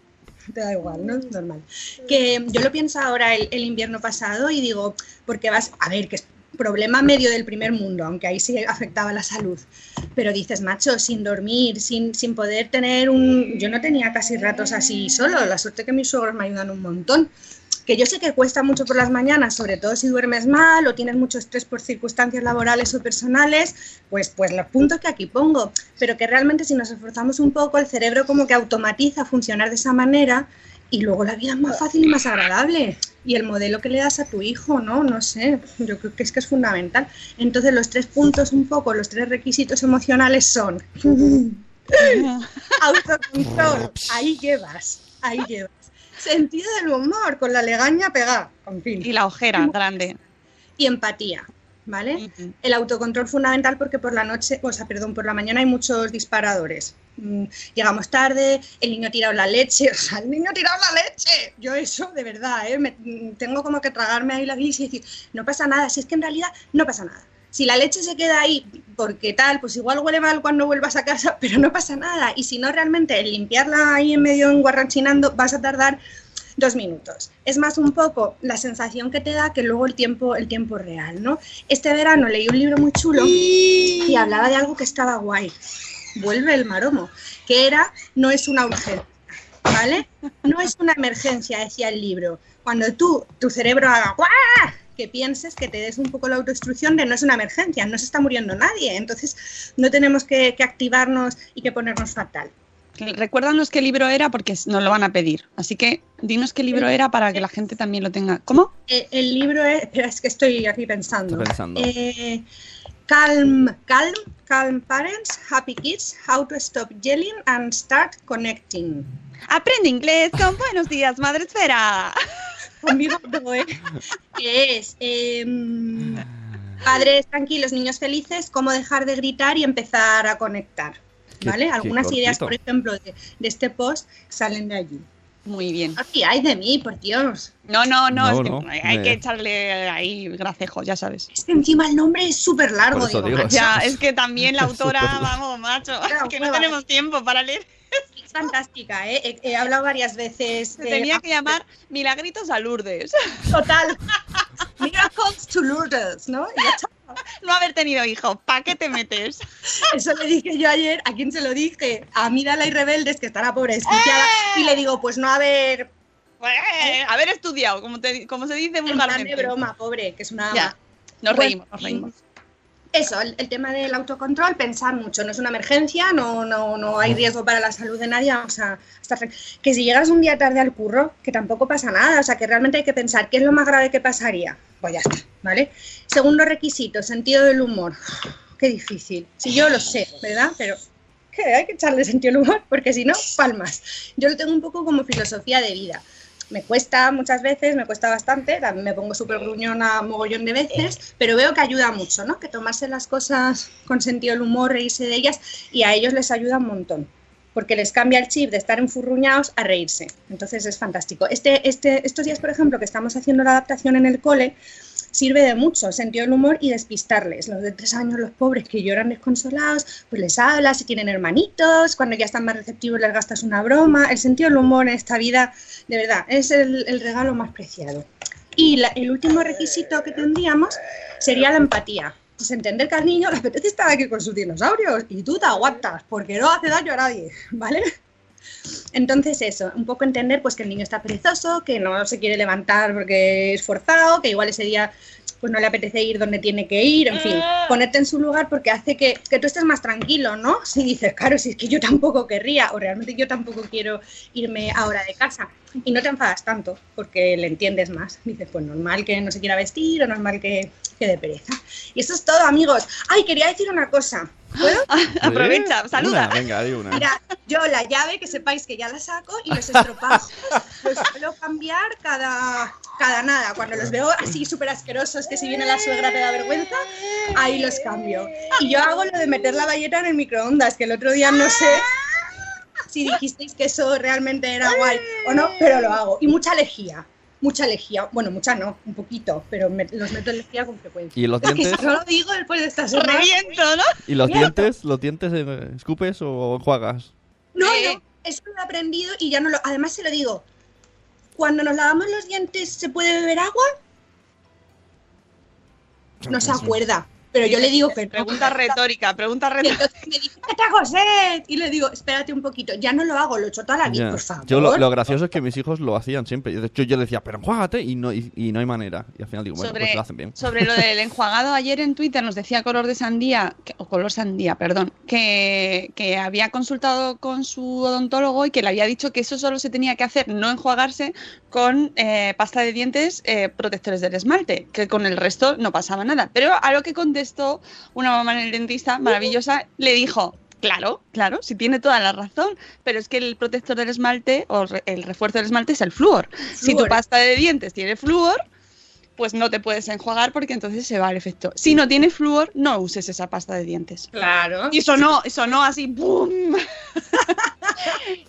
Te da igual, ¿no? Normal. Que yo lo pienso ahora el, el invierno pasado y digo, porque vas, a ver, que es problema medio del primer mundo, aunque ahí sí afectaba la salud. Pero dices, macho, sin dormir, sin, sin poder tener un... Yo no tenía casi ratos así solo, la suerte que mis suegros me ayudan un montón. Que yo sé que cuesta mucho por las mañanas, sobre todo si duermes mal o tienes mucho estrés por circunstancias laborales o personales, pues, pues los puntos que aquí pongo. Pero que realmente si nos esforzamos un poco, el cerebro como que automatiza funcionar de esa manera y luego la vida es más fácil y más agradable. Y el modelo que le das a tu hijo, ¿no? No sé, yo creo que es que es fundamental. Entonces los tres puntos un poco, los tres requisitos emocionales son [laughs] autocontrol, ahí llevas, ahí llevas. Sentido del humor, con la legaña pegada, en fin. Y la ojera grande. Y empatía, ¿vale? El autocontrol fundamental porque por la noche, o sea, perdón, por la mañana hay muchos disparadores. Mm, Llegamos tarde, el niño ha tirado la leche, [laughs] o sea, el niño ha tirado la leche. Yo eso, de verdad, ¿eh? Me- mm, tengo como que tragarme ahí la glis y decir, no pasa nada, si es que en realidad no pasa nada. Si la leche se queda ahí porque tal, pues igual huele mal cuando vuelvas a casa, [laughs] pero no pasa nada. Y si no, realmente el limpiarla ahí en medio enguarranchinando vas a tardar dos minutos. Es más un poco la sensación que te da que luego el tiempo, el tiempo real, ¿no? Este verano leí un libro muy chulo y hablaba de algo que estaba guay. Vuelve el maromo, que era no es una urgencia, ¿vale? No es una emergencia, decía el libro. Cuando tú, tu cerebro haga ¡guau! que pienses, que te des un poco la autoinstrucción de no es una emergencia, no se está muriendo nadie, entonces no tenemos que, que activarnos y que ponernos fatal. Recuérdanos qué libro era porque nos lo van a pedir. Así que dinos qué libro era para que la gente también lo tenga. ¿Cómo? Eh, el libro es, espera, es que estoy aquí pensando. Estoy pensando. Eh, calm, calm, calm parents, happy kids, how to stop yelling and start connecting. Aprende inglés con buenos días, Madre Esfera. Conmigo no, ¿eh? Que es, em, Padres tranquilos, niños felices, cómo dejar de gritar y empezar a conectar. Qué- ¿Vale? qué Algunas ideas, cortito. por ejemplo, de, de este post salen de allí. Muy bien. Así hay de mí, por Dios. No, no, no, No, es que no, hay me- que echarle ahí gracejo, ya sabes. Es que encima el nombre es súper largo, digo, digo. Ya, [laughs] es que también la autora, vamos, macho, Claro, que no tenemos tiempo para leer. Es fantástica, ¿eh? He, he hablado varias veces. Se de- tenía que llamar Milagritos a Lourdes. Total. [laughs] Miracles to Lourdes, ¿no? Y ya está. No haber tenido hijos, ¿para qué te metes? [laughs] Eso le dije yo ayer. ¿A quién se lo dije? A Mírala y Rebeldes, que está la pobre desquiciada. Y le digo, pues no haber. Eh, haber estudiado, como, te- como se dice vulgarmente. broma, pobre, que es una. Ya, nos Bueno, reímos, nos reímos. Eso, el, el tema del autocontrol, pensar mucho. No es una emergencia, no, no, no hay riesgo para la salud de nadie. Vamos a estar tran- Que si llegas un día tarde al curro, que tampoco pasa nada. O sea, que realmente hay que pensar qué es lo más grave que pasaría. Pues ya está, ¿vale? Segundo requisito, sentido del humor. [sighs] Qué difícil. Si yo lo sé, ¿verdad? Pero que hay que echarle sentido del humor, porque si no, palmas. Yo lo tengo un poco como filosofía de vida. Me cuesta muchas veces, me cuesta bastante, me pongo súper gruñona mogollón de veces, pero veo que ayuda mucho, ¿no? Que tomarse las cosas con sentido del humor, reírse de ellas, y a ellos les ayuda un montón, porque les cambia el chip de estar enfurruñados a reírse. Entonces es fantástico. Este, este, estos días, por ejemplo, que estamos haciendo la adaptación en el cole, sirve de mucho sentido del humor y despistarles. Los de tres años, los pobres que lloran desconsolados, pues les hablas, si tienen hermanitos, cuando ya están más receptivos les gastas una broma. El sentido del humor en esta vida, de verdad, es el, el regalo más preciado. Y la- el último requisito que tendríamos sería la empatía. Pues entender que al niño le apetece estar aquí con sus dinosaurios y tú te aguantas porque no hace daño a nadie, ¿vale? Entonces eso, un poco entender pues que el niño está perezoso, que no se quiere levantar porque es forzado, que igual ese día pues no le apetece ir donde tiene que ir, en fin, ponerte en su lugar porque hace que, que tú estés más tranquilo, ¿no? Si dices, claro, si es que yo tampoco querría o realmente yo tampoco quiero irme ahora de casa y no te enfadas tanto porque le entiendes más. Dices, pues normal que no se quiera vestir o normal que, que de pereza. Y eso es todo, amigos. Ay, quería decir una cosa. ¿Puedo? [laughs] Aprovecha, ¿Eh? saluda. Una, venga, di una. Mira, yo la llave, que sepáis que ya la saco, y los estropajos los suelo cambiar cada, cada nada. Cuando los veo así súper asquerosos, que si viene la suegra te da vergüenza, ahí los cambio. Y yo hago lo de meter la galleta en el microondas, que el otro día no sé si dijisteis que eso realmente era guay o no, pero lo hago. Y mucha lejía. Mucha lejía, bueno, mucha no, un poquito, pero me- los meto en lejía con frecuencia. ¿Y los dientes? lo digo después de esta semana. Reviento, ¿no? ¿Y los dientes? ¿Los dientes escupes o enjuagas? No, Eh. no, eso lo he aprendido y ya no lo. Además, se lo digo. Cuando nos lavamos los dientes, ¿se puede beber agua? No se acuerda. Pero yo le digo que no. Pregunta retórica, pregunta [laughs] Y retórica. entonces me dice, "Que tengo sed". Y le digo, espérate un poquito. Ya no lo hago, lo he hecho toda la vida, por favor. Yo lo, lo gracioso es que mis hijos lo hacían siempre. De hecho, yo les decía, pero enjuágate y no, y, y no hay manera. Y al final digo, bueno, sobre, pues lo hacen bien. sobre lo del enjuagado, ayer en Twitter nos decía color de sandía, que- o color sandía, perdón, que, que había consultado con su odontólogo y que le había dicho que eso solo se tenía que hacer, no enjuagarse con eh, pasta de dientes eh, protectores del esmalte, que con el resto no pasaba nada. Pero a lo que contestó una mamá en el dentista, maravillosa, le dijo. Claro, claro, sí tiene toda la razón, pero es que el protector del esmalte o re- el refuerzo del esmalte es el flúor. Si tu pasta de dientes tiene flúor, pues no te puedes enjuagar porque entonces se va el efecto. Si no tiene flúor, no uses esa pasta de dientes. Claro. Y sonó, sonó así, ¡boom! [laughs]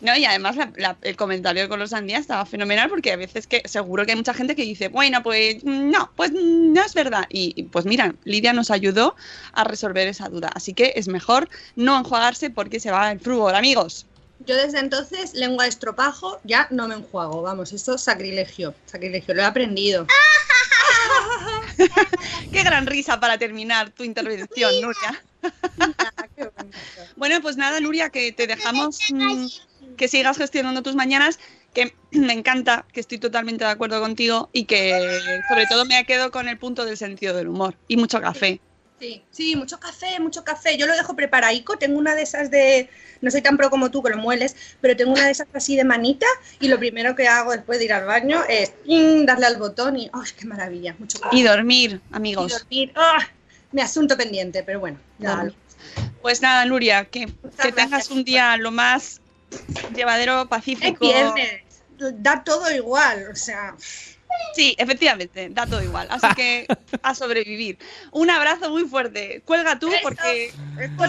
no, y además la- la- el comentario de Color Sandía estaba fenomenal porque a veces que seguro que hay mucha gente que dice, bueno, pues no, pues no es verdad. Y, y, pues mira, Lidia nos ayudó a resolver esa duda. Así que es mejor no enjuagarse porque se va el flúor, amigos. Yo desde entonces, lengua de estropajo, ya no me enjuago. Vamos, esto es sacrilegio. Sacrilegio, lo he aprendido. [laughs] Qué gran risa para terminar tu intervención, Nuria. Bueno, pues nada, Nuria, que te dejamos mm, que sigas gestionando tus mañanas, que [clears throat] me encanta, que estoy totalmente de acuerdo contigo y que sobre todo me quedo con el punto del sentido del humor y mucho café. Sí, sí, mucho café, mucho café. Yo lo dejo preparadico. Tengo una de esas de. No soy tan pro como tú que lo mueles, pero tengo una de esas así de manita. Y lo primero que hago después de ir al baño es ¡ping! darle al botón y. ¡Ay, qué maravilla! Mucho café. Y dormir, Y amigos. dormir. ¡Ah! Mi asunto pendiente, pero bueno. ya Dormir. Pues nada, Nuria, que, que tengas un día lo más llevadero, Es pacífico. viernes. Da todo igual. O sea. Sí, efectivamente, da todo igual. Así que a sobrevivir. Un abrazo muy fuerte. Cuelga tú porque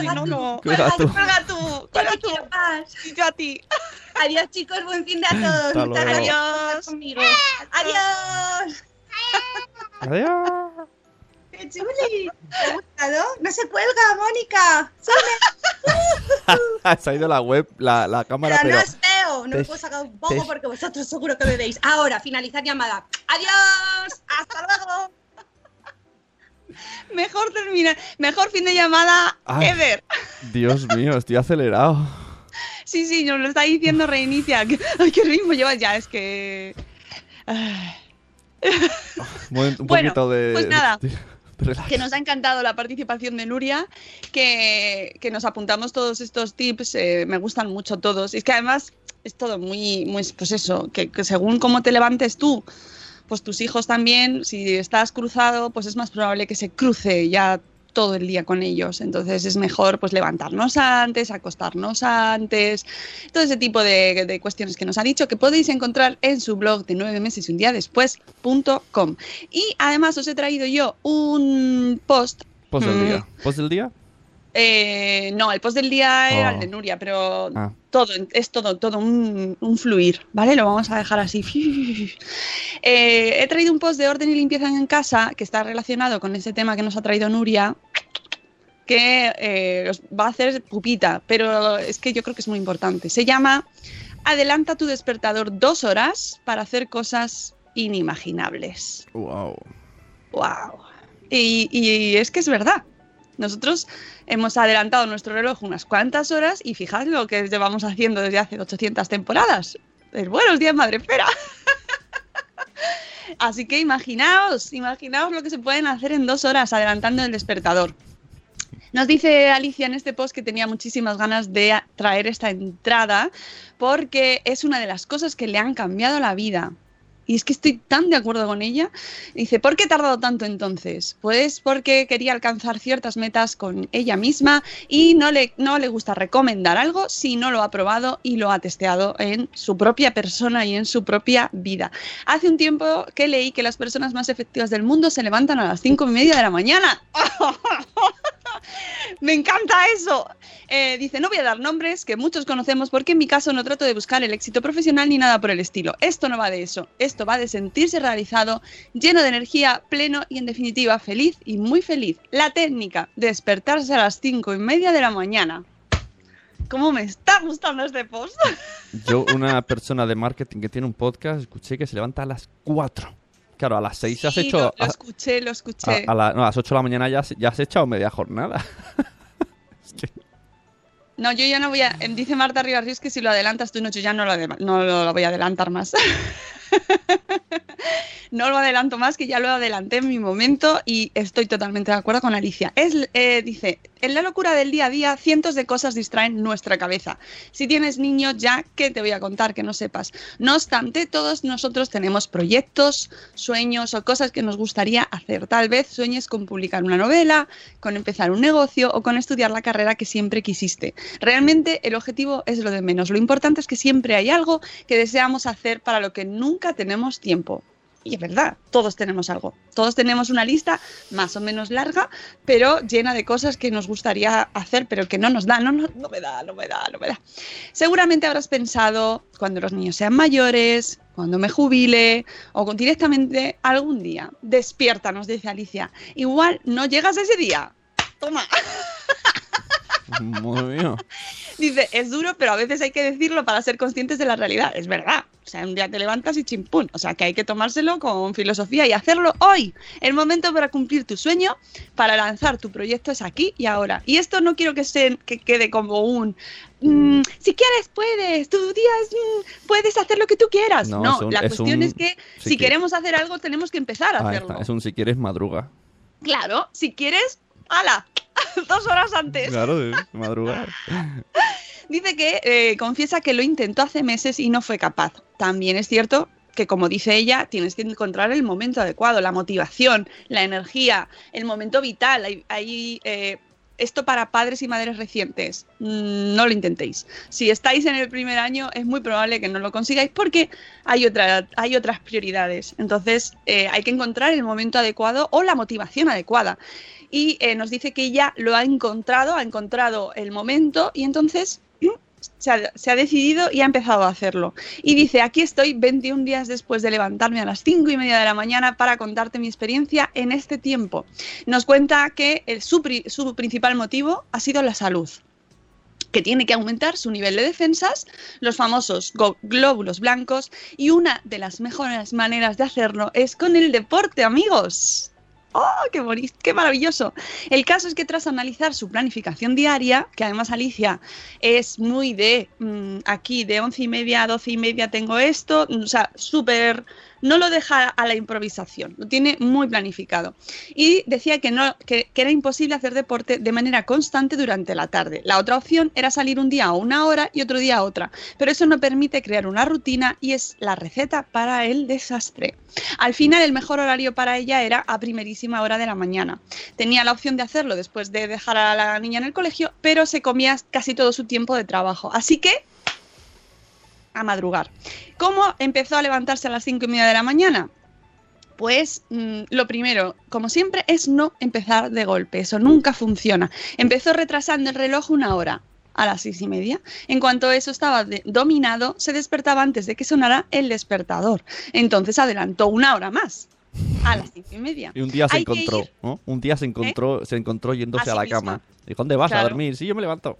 si no, no. Cuelga tú. Cuelga tú. Cuelga tú. Y yo a ti. Adiós, chicos. Buen fin de a todos. Estar conmigo. Adiós. Adiós. ¡Qué chuli! ¿Te ha gustado? No se cuelga, Mónica. Sube. Se [laughs] ha ido la web, la, la cámara, Pero pero... no os veo. No te- me puedo sacar un poco te- porque vosotros seguro que me veis. Ahora, finalizar llamada. ¡Adiós! ¡Hasta luego! Mejor termina, mejor fin de llamada Ay. ever. Dios mío, estoy acelerado. Sí, sí, nos lo está diciendo reinicia. Que- [laughs] Ay, qué ritmo llevas ya, es que. Ay. Un, un Bueno, poquito de... pues nada. Que nos ha encantado la participación de Nuria, que, que nos apuntamos todos estos tips, eh, me gustan mucho todos. Y es que además es todo muy, muy pues eso, que, que según cómo te levantes tú, pues tus hijos también, si estás cruzado, pues es más probable que se cruce ya todo el día con ellos. Entonces es mejor pues levantarnos antes, acostarnos antes, todo ese tipo de, de cuestiones que nos ha dicho que podéis encontrar en su blog de nueve meses y un día después.com. Y además os he traído yo un post. Post del mm, día. ¿Post del día? Eh, no, el post del día era Oh. el de Nuria, pero Ah. todo, es todo, todo un, un fluir, ¿vale? Lo vamos a dejar así. [laughs] Eh, he traído un post de orden y limpieza en casa que está relacionado con ese tema que nos ha traído Nuria, que eh, os va a hacer pupita, pero es que yo creo que es muy importante. Se llama Adelanta tu despertador dos horas para hacer cosas inimaginables. Wow. ¡Wow! Y, y es que es verdad. Nosotros hemos adelantado nuestro reloj unas cuantas horas y fijad lo que llevamos haciendo desde hace 800 temporadas. Pues buenos días, madre espera. [laughs] Así que imaginaos, imaginaos lo que se pueden hacer en dos horas adelantando el despertador. Nos dice Alicia en este post que tenía muchísimas ganas de traer esta entrada porque es una de las cosas que le han cambiado la vida. Y es que estoy tan de acuerdo con ella. Dice, ¿por qué he tardado tanto entonces? Pues porque quería alcanzar ciertas metas con ella misma y no le, no le gusta recomendar algo si no lo ha probado y lo ha testeado en su propia persona y en su propia vida. Hace un tiempo que leí que las personas más efectivas del mundo se levantan a las cinco y media de la mañana. [laughs] [laughs] Me encanta eso. Eh, dice, no voy a dar nombres que muchos conocemos porque en mi caso no trato de buscar el éxito profesional ni nada por el estilo. Esto no va de eso. Esto va de sentirse realizado, lleno de energía, pleno y en definitiva feliz y muy feliz. La técnica, despertarse a las cinco y media de la mañana. ¿Cómo me está gustando este post? Yo, una persona de marketing que tiene un podcast, escuché que se levanta a las 4. Claro, a las 6 has Sí, hecho... Lo, lo a- escuché, lo a, escuché. a la- no, a las 8 de la mañana ya, has- ya has echado media jornada. [laughs] No, yo ya no voy a. em, Dice Marta Rivas que si lo adelantas tú, no, yo ya no lo, no lo voy a adelantar más. [laughs] no lo adelanto más, que ya lo adelanté en mi momento y estoy totalmente de acuerdo con Alicia. Es, eh, dice: En la locura del día a día, cientos de cosas distraen nuestra cabeza. Si tienes niños, ya, ¿qué te voy a contar que no sepas? No obstante, todos nosotros tenemos proyectos, sueños o cosas que nos gustaría hacer. Tal vez sueñes con publicar una novela, con empezar un negocio o con estudiar la carrera que siempre quisiste. Realmente el objetivo es lo de menos. Lo importante es que siempre hay algo que deseamos hacer para lo que nunca tenemos tiempo. Y es verdad, todos tenemos algo. Todos tenemos una lista más o menos larga, pero llena de cosas que nos gustaría hacer, pero que no nos da. No, no, no me da, no me da, no me da. Seguramente habrás pensado, cuando los niños sean mayores, cuando me jubile o directamente algún día. Despierta, nos dice Alicia. Igual no llegas ese día. Toma. [laughs] [laughs] Mía. Dice, es duro, pero a veces hay que decirlo para ser conscientes de la realidad. Es verdad. O sea, un día te levantas y chimpún. O sea, que hay que tomárselo con filosofía y hacerlo hoy. El momento para cumplir tu sueño, para lanzar tu proyecto es aquí y ahora. Y esto no quiero que, se, que quede como un... mm, si quieres, puedes. Tu día es, mm, puedes hacer lo que tú quieras. No, No, es un- la es cuestión un- es que si si que- queremos hacer algo, tenemos que empezar a hacerlo. está, Es un si quieres madruga. Claro, si quieres, ¡hala! [laughs] Dos horas antes. Claro, de madrugar. [laughs] Dice que eh, confiesa que lo intentó hace meses y no fue capaz. También es cierto que, como dice ella, tienes que encontrar el momento adecuado, la motivación, la energía, el momento vital. Hay, hay, eh, esto para padres y madres recientes, mm, no lo intentéis. Si estáis en el primer año, es muy probable que no lo consigáis porque hay, hay otras prioridades. Entonces, eh, hay que encontrar el momento adecuado o la motivación adecuada. Y eh, nos dice que ella lo ha encontrado, ha encontrado el momento y entonces se ha, decidido y ha empezado a hacerlo. Y dice, aquí estoy 21 días después de levantarme a las 5 y media de la mañana para contarte mi experiencia en este tiempo. Nos cuenta que el, su, su principal motivo ha sido la salud que tiene que aumentar su nivel de defensas, los famosos glóbulos blancos, y una de las mejores maneras de hacerlo es con el deporte, amigos. ¡Oh, qué, qué maravilloso! El caso es que tras analizar su planificación diaria, que además Alicia es muy de mmm, aquí, de once y media a doce y media tengo esto, o sea, súper no lo deja a la improvisación, lo tiene muy planificado. Y decía que, no, que, era imposible hacer deporte de manera constante durante la tarde. La otra opción era salir un día a una hora y otro día a otra, pero eso no permite crear una rutina y es la receta para el desastre. Al final el mejor horario para ella era a primerísima hora de la mañana. Tenía la opción de hacerlo después de dejar a la niña en el colegio, pero se comía casi todo su tiempo de trabajo. Así que a madrugar. ¿Cómo empezó a levantarse a las cinco y media de la mañana? Pues mmm, lo primero, como siempre, es no empezar de golpe. Eso nunca funciona. Empezó retrasando el reloj una hora a las seis y media. En cuanto eso estaba de, dominado, se despertaba antes de que sonara el despertador. Entonces adelantó una hora más. A las cinco y media. Y un día se Hay encontró, ¿no? Un día se encontró, ¿eh? se encontró yéndose a, a la cama. Dijo, ¿dónde vas? Claro. A dormir. Sí, yo me levanto.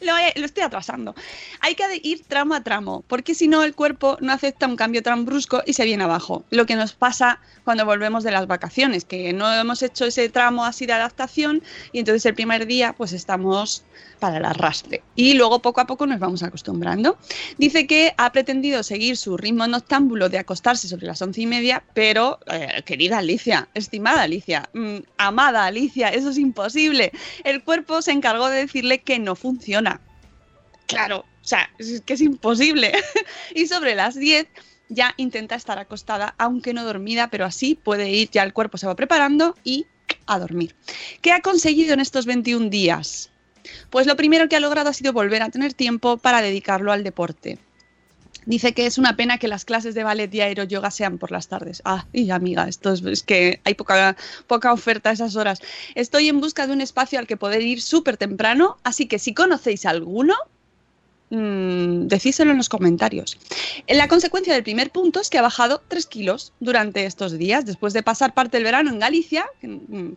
Lo, lo, estoy atrasando. Hay que ir tramo a tramo, porque si no el cuerpo no acepta un cambio tan brusco y se viene abajo. Lo que nos pasa cuando volvemos de las vacaciones, que no hemos hecho ese tramo así de adaptación y entonces el primer día pues estamos para el arrastre. Y luego poco a poco nos vamos acostumbrando. Dice que ha pretendido seguir su ritmo noctámbulo de acostarse sobre las once y media, pero eh, querida Alicia, estimada Alicia, mmm, amada Alicia, eso es imposible. El cuerpo se encargó de decirle que no funciona. Claro, o sea, es que es imposible. [laughs] y sobre las 10 ya intenta estar acostada, aunque no dormida, pero así puede ir, ya el cuerpo se va preparando y a dormir. ¿Qué ha conseguido en estos 21 días? Pues lo primero que ha logrado ha sido volver a tener tiempo para dedicarlo al deporte. Dice que es una pena que las clases de ballet y aeroyoga sean por las tardes. Ah, y amiga, esto es, que hay poca, poca oferta a esas horas. Estoy en busca de un espacio al que poder ir súper temprano, así que si conocéis alguno, mmm, decíselo en los comentarios. La consecuencia del primer punto es que ha bajado 3 kilos durante estos días, después de pasar parte del verano en Galicia,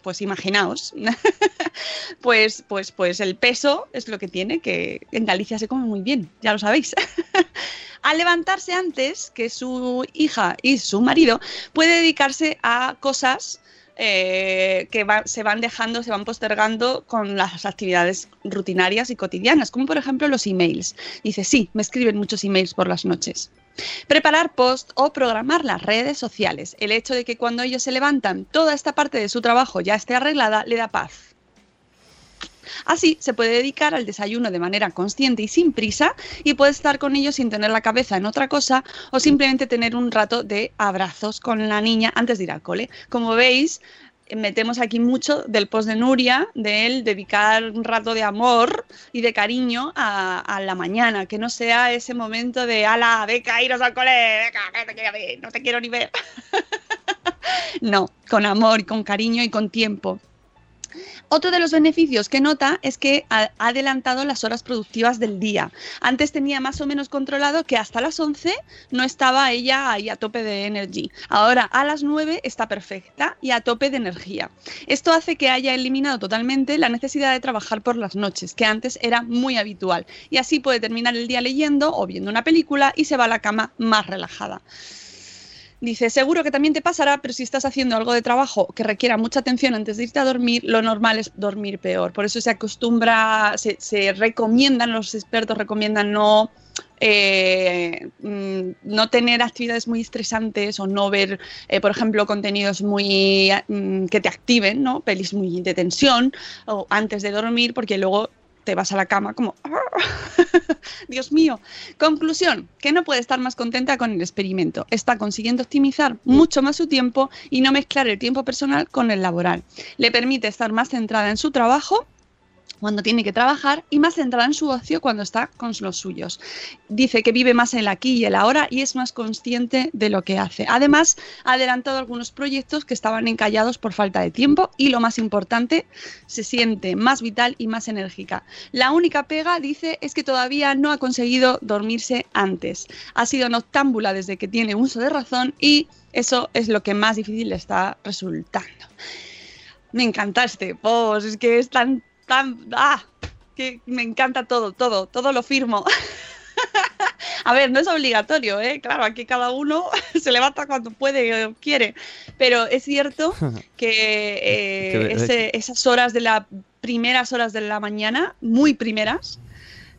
pues imaginaos, [laughs] pues, pues, pues el peso es lo que tiene, que en Galicia se come muy bien, ya lo sabéis. [laughs] Al levantarse antes que su hija y su marido, puede dedicarse a cosas eh, que se van dejando, se van postergando con las actividades rutinarias y cotidianas, como por ejemplo los emails. Dice, sí, me escriben muchos emails por las noches. Preparar post o programar las redes sociales. El hecho de que cuando ellos se levantan toda esta parte de su trabajo ya esté arreglada le da paz. Así se puede dedicar al desayuno de manera consciente y sin prisa y puede estar con ellos sin tener la cabeza en otra cosa o simplemente tener un rato de abrazos con la niña antes de ir al cole. Como veis, metemos aquí mucho del post de Nuria, de él dedicar un rato de amor y de cariño a, la mañana, que no sea ese momento de ala, beca, iros al cole, beca, no te, no te quiero ni ver. [laughs] no, con amor y con cariño y con tiempo. Otro de los beneficios que nota es que ha adelantado las horas productivas del día. Antes tenía más o menos controlado que hasta las 11 no estaba ella ahí a tope de energía. Ahora a las 9 está perfecta y a tope de energía. Esto hace que haya eliminado totalmente la necesidad de trabajar por las noches, que antes era muy habitual. Y así puede terminar el día leyendo o viendo una película y se va a la cama más relajada. Dice, seguro que también te pasará, pero si estás haciendo algo de trabajo que requiera mucha atención antes de irte a dormir, lo normal es dormir peor. Por eso se acostumbra, se, recomiendan, los expertos recomiendan no, eh, no tener actividades muy estresantes o no ver, eh, por ejemplo, contenidos muy mm, que te activen, ¿no? Pelis muy de tensión o antes de dormir, porque luego te vas a la cama como, Dios mío. Conclusión, que no puede estar más contenta con el experimento. Está consiguiendo optimizar mucho más su tiempo y no mezclar el tiempo personal con el laboral. Le permite estar más centrada en su trabajo cuando tiene que trabajar y más centrada en su ocio cuando está con los suyos. Dice que vive más en el aquí y el ahora y es más consciente de lo que hace. Además, ha adelantado algunos proyectos que estaban encallados por falta de tiempo y lo más importante, se siente más vital y más enérgica. La única pega, dice, es que todavía no ha conseguido dormirse antes. Ha sido noctámbula desde que tiene uso de razón y eso es lo que más difícil le está resultando. Me encanta este es que es tan ¡Ah! Que me encanta todo, todo, todo lo firmo. [laughs] A ver, no es obligatorio, ¿eh? Claro, aquí cada uno [laughs] se levanta cuando puede o quiere. Pero es cierto [laughs] que eh, esas horas de las primeras horas de la mañana, muy primeras,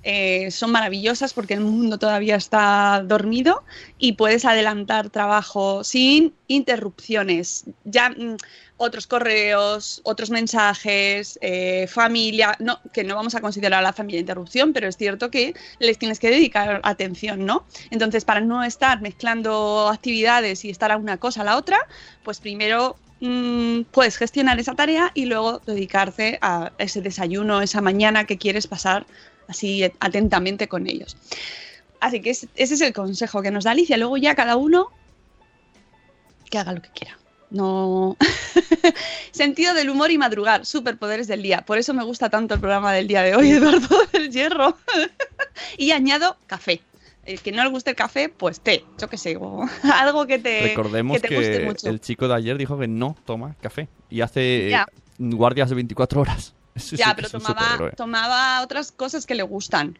eh, son maravillosas porque el mundo todavía está dormido y puedes adelantar trabajo sin interrupciones. Ya mm, otros correos, otros mensajes, eh, familia, no, que no vamos a considerar a la familia interrupción, pero es cierto que les tienes que dedicar atención, ¿no? Entonces, para no estar mezclando actividades y estar a una cosa a la otra, pues primero mm, puedes gestionar esa tarea y luego dedicarte a ese desayuno, esa mañana que quieres pasar así atentamente con ellos. Así que ese es el consejo que nos da Alicia. Luego ya cada uno que haga lo que quiera. No. [laughs] Sentido del humor y madrugar, superpoderes del día. Por eso me gusta tanto el programa del día de hoy, Eduardo [laughs] del Hierro. y añado café. El que no le guste el café, pues té, yo qué sé, [laughs] algo que te, Recordemos que, guste mucho. el chico de ayer dijo que no toma café y hace guardias de 24 horas ya, pero tomaba, tomaba otras cosas que le gustan.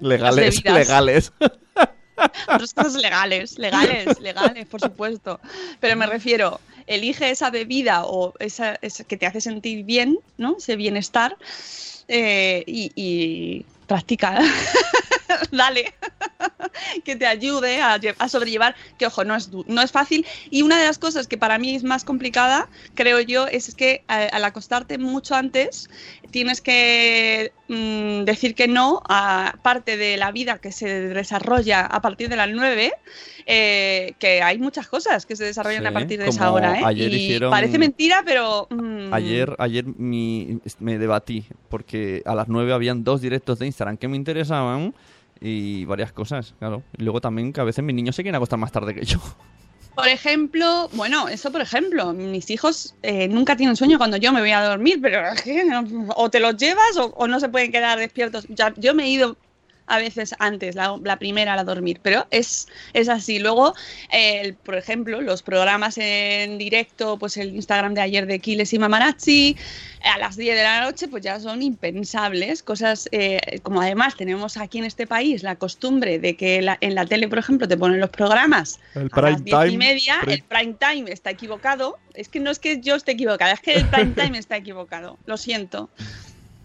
legales, legales. Otras cosas legales, legales, legales, por supuesto. Pero me refiero, elige esa bebida o esa, que te hace sentir bien, ¿no? Ese bienestar eh, y, y practica. [laughs] Dale, [laughs] que te ayude a, sobrellevar, que ojo, no es, no es fácil. Y una de las cosas que para mí es más complicada, creo yo, es que al acostarte mucho antes, tienes que mm, decir que no a parte de la vida que se desarrolla a partir de las 9. Eh, que hay muchas cosas que se desarrollan a partir de esa hora. ¿eh? y Parece mentira, pero... Mm, ayer ayer me debatí porque a las 9 habían dos directos de Instagram que me interesaban y varias cosas, claro. Y luego también que a veces mis niños se quieren acostar más tarde que yo. Por ejemplo, bueno, eso por ejemplo, mis hijos eh, nunca tienen sueño cuando yo me voy a dormir, pero [laughs] o te los llevas o, no se pueden quedar despiertos. Ya, yo me he ido a veces antes, la, primera a dormir, pero es, es así. Luego, por ejemplo, los programas en directo, pues el Instagram de ayer de Kiles y Mamarazzi, a las 10 de la noche, pues ya son impensables. Cosas eh, como además tenemos aquí en este país la costumbre de que en la tele, por ejemplo, te ponen los programas a las 10 y media, el prime time está equivocado. Es que no es que yo esté equivocada, es que el prime [laughs] time está equivocado. Lo siento.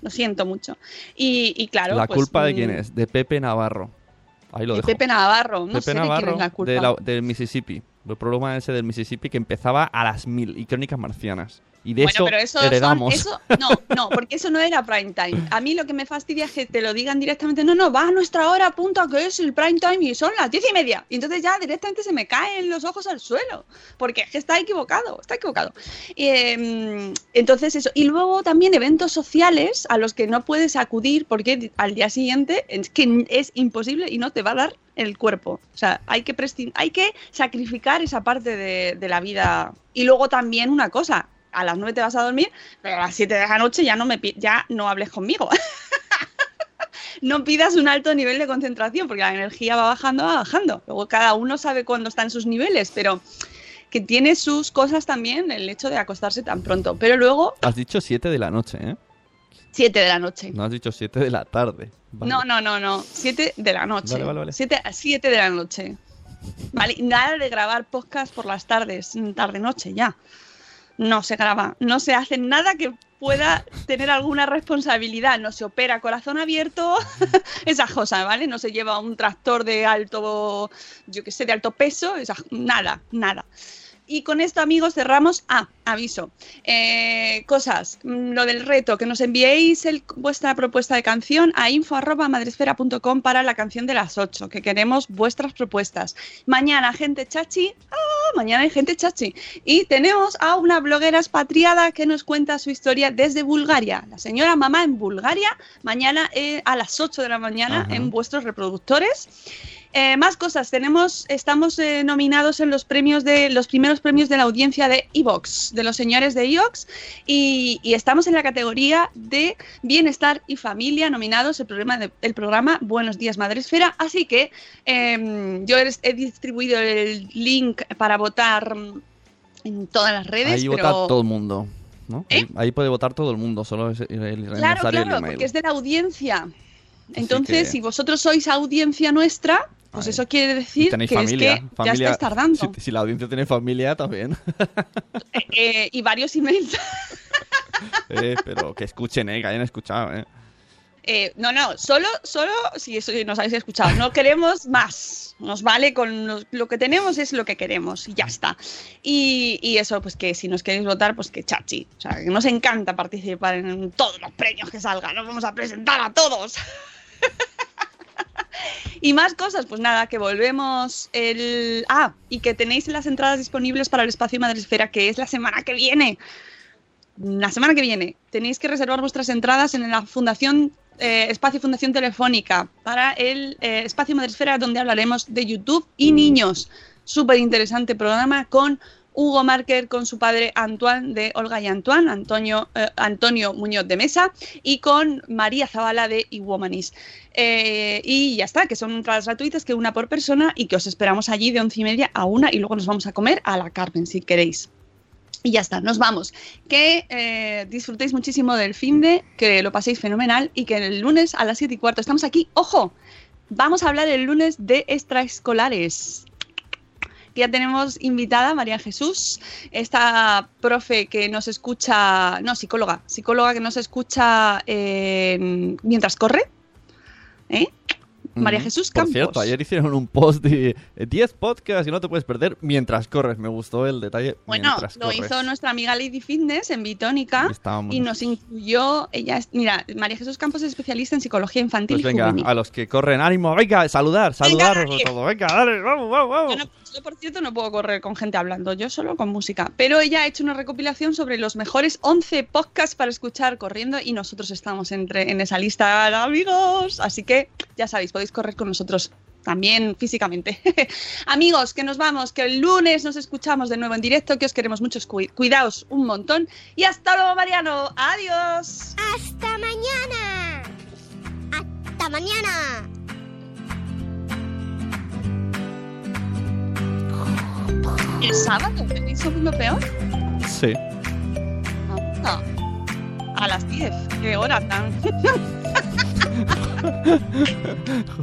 Lo siento mucho. Y, claro. ¿La pues, culpa de quién mm, es? De Pepe Navarro. Ahí lo dejo. Pepe Navarro, no sé de quién es la culpa. del Mississippi. El problema ese del Mississippi que empezaba a las mil y crónicas marcianas. Y de eso, heredamos. eso, no, no, porque eso no era prime time. A mí lo que me fastidia es que te lo digan directamente, no, no, va a nuestra hora, punto, que es el prime time y son las diez y media. Y entonces ya directamente se me caen los ojos al suelo, porque es que está equivocado, está equivocado. Em, entonces eso. Y luego también eventos sociales a los que no puedes acudir porque al día siguiente es que es imposible y no te va a dar el cuerpo. O sea, hay que, hay que sacrificar esa parte de, de la vida. Y luego también una cosa, a las 9 te vas a dormir, pero a las 7 de la noche ya no, me, ya no hables conmigo. [laughs] no pidas un alto nivel de concentración, porque la energía va bajando, va bajando. Luego cada uno sabe cuándo está en sus niveles, pero que tiene sus cosas también el hecho de acostarse tan pronto. Pero luego... Has dicho 7 de la noche, ¿eh? 7 de la noche. No has dicho 7 de la tarde. No, no, no, no. 7 de la noche. Vale, vale, vale. 7 de la noche. Vale, nada de grabar podcast por las tardes, tarde-noche ya no se graba, no se hace nada que pueda tener alguna responsabilidad, no se opera corazón abierto, [laughs] esas cosas, ¿vale? No se lleva un tractor de alto, yo qué sé, de alto peso, nada, nada. Y con esto, amigos, cerramos. Ah, aviso. Eh, cosas. Mm, Lo del reto, que nos enviéis vuestra propuesta de canción a info.madresfera.com para la canción de las 8, que queremos vuestras propuestas. Mañana, gente chachi. Mañana hay gente chachi. Y tenemos a una bloguera expatriada que nos cuenta su historia desde Bulgaria. La señora mamá en Bulgaria, mañana eh, a las 8 de la mañana Ajá. en vuestros reproductores. Eh, más cosas, tenemos, estamos eh, nominados en los premios de los primeros premios de la audiencia de Evox, de los señores de Evox, y, y estamos en la categoría de bienestar y familia, nominados el programa, de- el programa Buenos Días Madresfera. Así que eh, yo he, distribuido el link para votar en todas las redes. Ahí pero... vota todo el mundo. ¿no? Ahí, ahí puede votar todo el mundo, solo es el, el Claro, el claro, email. porque es de la audiencia. Entonces, que- si vosotros sois audiencia nuestra, pues eso quiere decir que familia, es que ya familia estáis tardando. Si, si la audiencia tiene familia también. [laughs] Eh, y varios emails. [laughs] Eh, pero que escuchen, eh, que hayan escuchado, eh. Eh, no, no, solo, solo si eso nos habéis escuchado. No queremos más. Nos vale con lo, lo que tenemos es lo que queremos y ya está. Y, y eso, pues que si nos queréis votar, pues que chachi. O sea, que nos encanta participar en todos los premios que salgan. Nos vamos a presentar a todos. [laughs] [laughs] Y más cosas, pues nada, que volvemos el... Ah, y que tenéis las entradas disponibles para el espacio Madresfera, que es la semana que viene. La semana que viene. Tenéis que reservar vuestras entradas en la Fundación eh, Espacio Fundación Telefónica para el eh, espacio Madresfera, donde hablaremos de YouTube y niños. Súper interesante programa con Hugo Marker, con su padre Antoine de Olga y Antoine, Antonio, eh, Antonio Muñoz de Mesa, y con María Zavala de Iwomanis. Eh, y ya está, que son entradas gratuitas, que una por persona, y que os esperamos allí de once y media a una, y luego nos vamos a comer a la Carmen, si queréis. Y ya está, nos vamos. Que eh, disfrutéis muchísimo del fin de, que lo paséis fenomenal y que el lunes a las 7 y cuarto estamos aquí. ¡Ojo! Vamos a hablar el lunes de extraescolares. Que ya tenemos invitada María Jesús, esta profe que nos escucha, no, psicóloga, psicóloga que nos escucha eh, mientras corre. ¿Eh? María Jesús Por Campos. cierto, ayer hicieron un post de eh, 10 podcasts y no te puedes perder mientras corres. Me gustó el detalle. Bueno, lo corres. hizo nuestra amiga Lady Fitness en Bitónica Y nos incluyó, ella es, mira, María Jesús Campos es especialista en psicología infantil Pues y venga, juvenil. a los que corren, ánimo, venga, saludar, saludar todo. Venga, dale, vamos, vamos, vamos. Yo, no- yo, por cierto, no puedo correr con gente hablando, yo solo con música. Pero ella ha hecho una recopilación sobre los mejores 11 podcasts para escuchar corriendo y nosotros estamos entre, en esa lista, amigos. Así que ya sabéis, podéis correr con nosotros también físicamente. [laughs] Amigos, que nos vamos, que el lunes nos escuchamos de nuevo en directo, que os queremos mucho, cu- cuidaos un montón. Y hasta luego, Mariano. Adiós. Hasta mañana. Hasta mañana. ¿El sábado tenéis segundo peor? Sí. No. A las 10. ¿Qué hora tan? [laughs]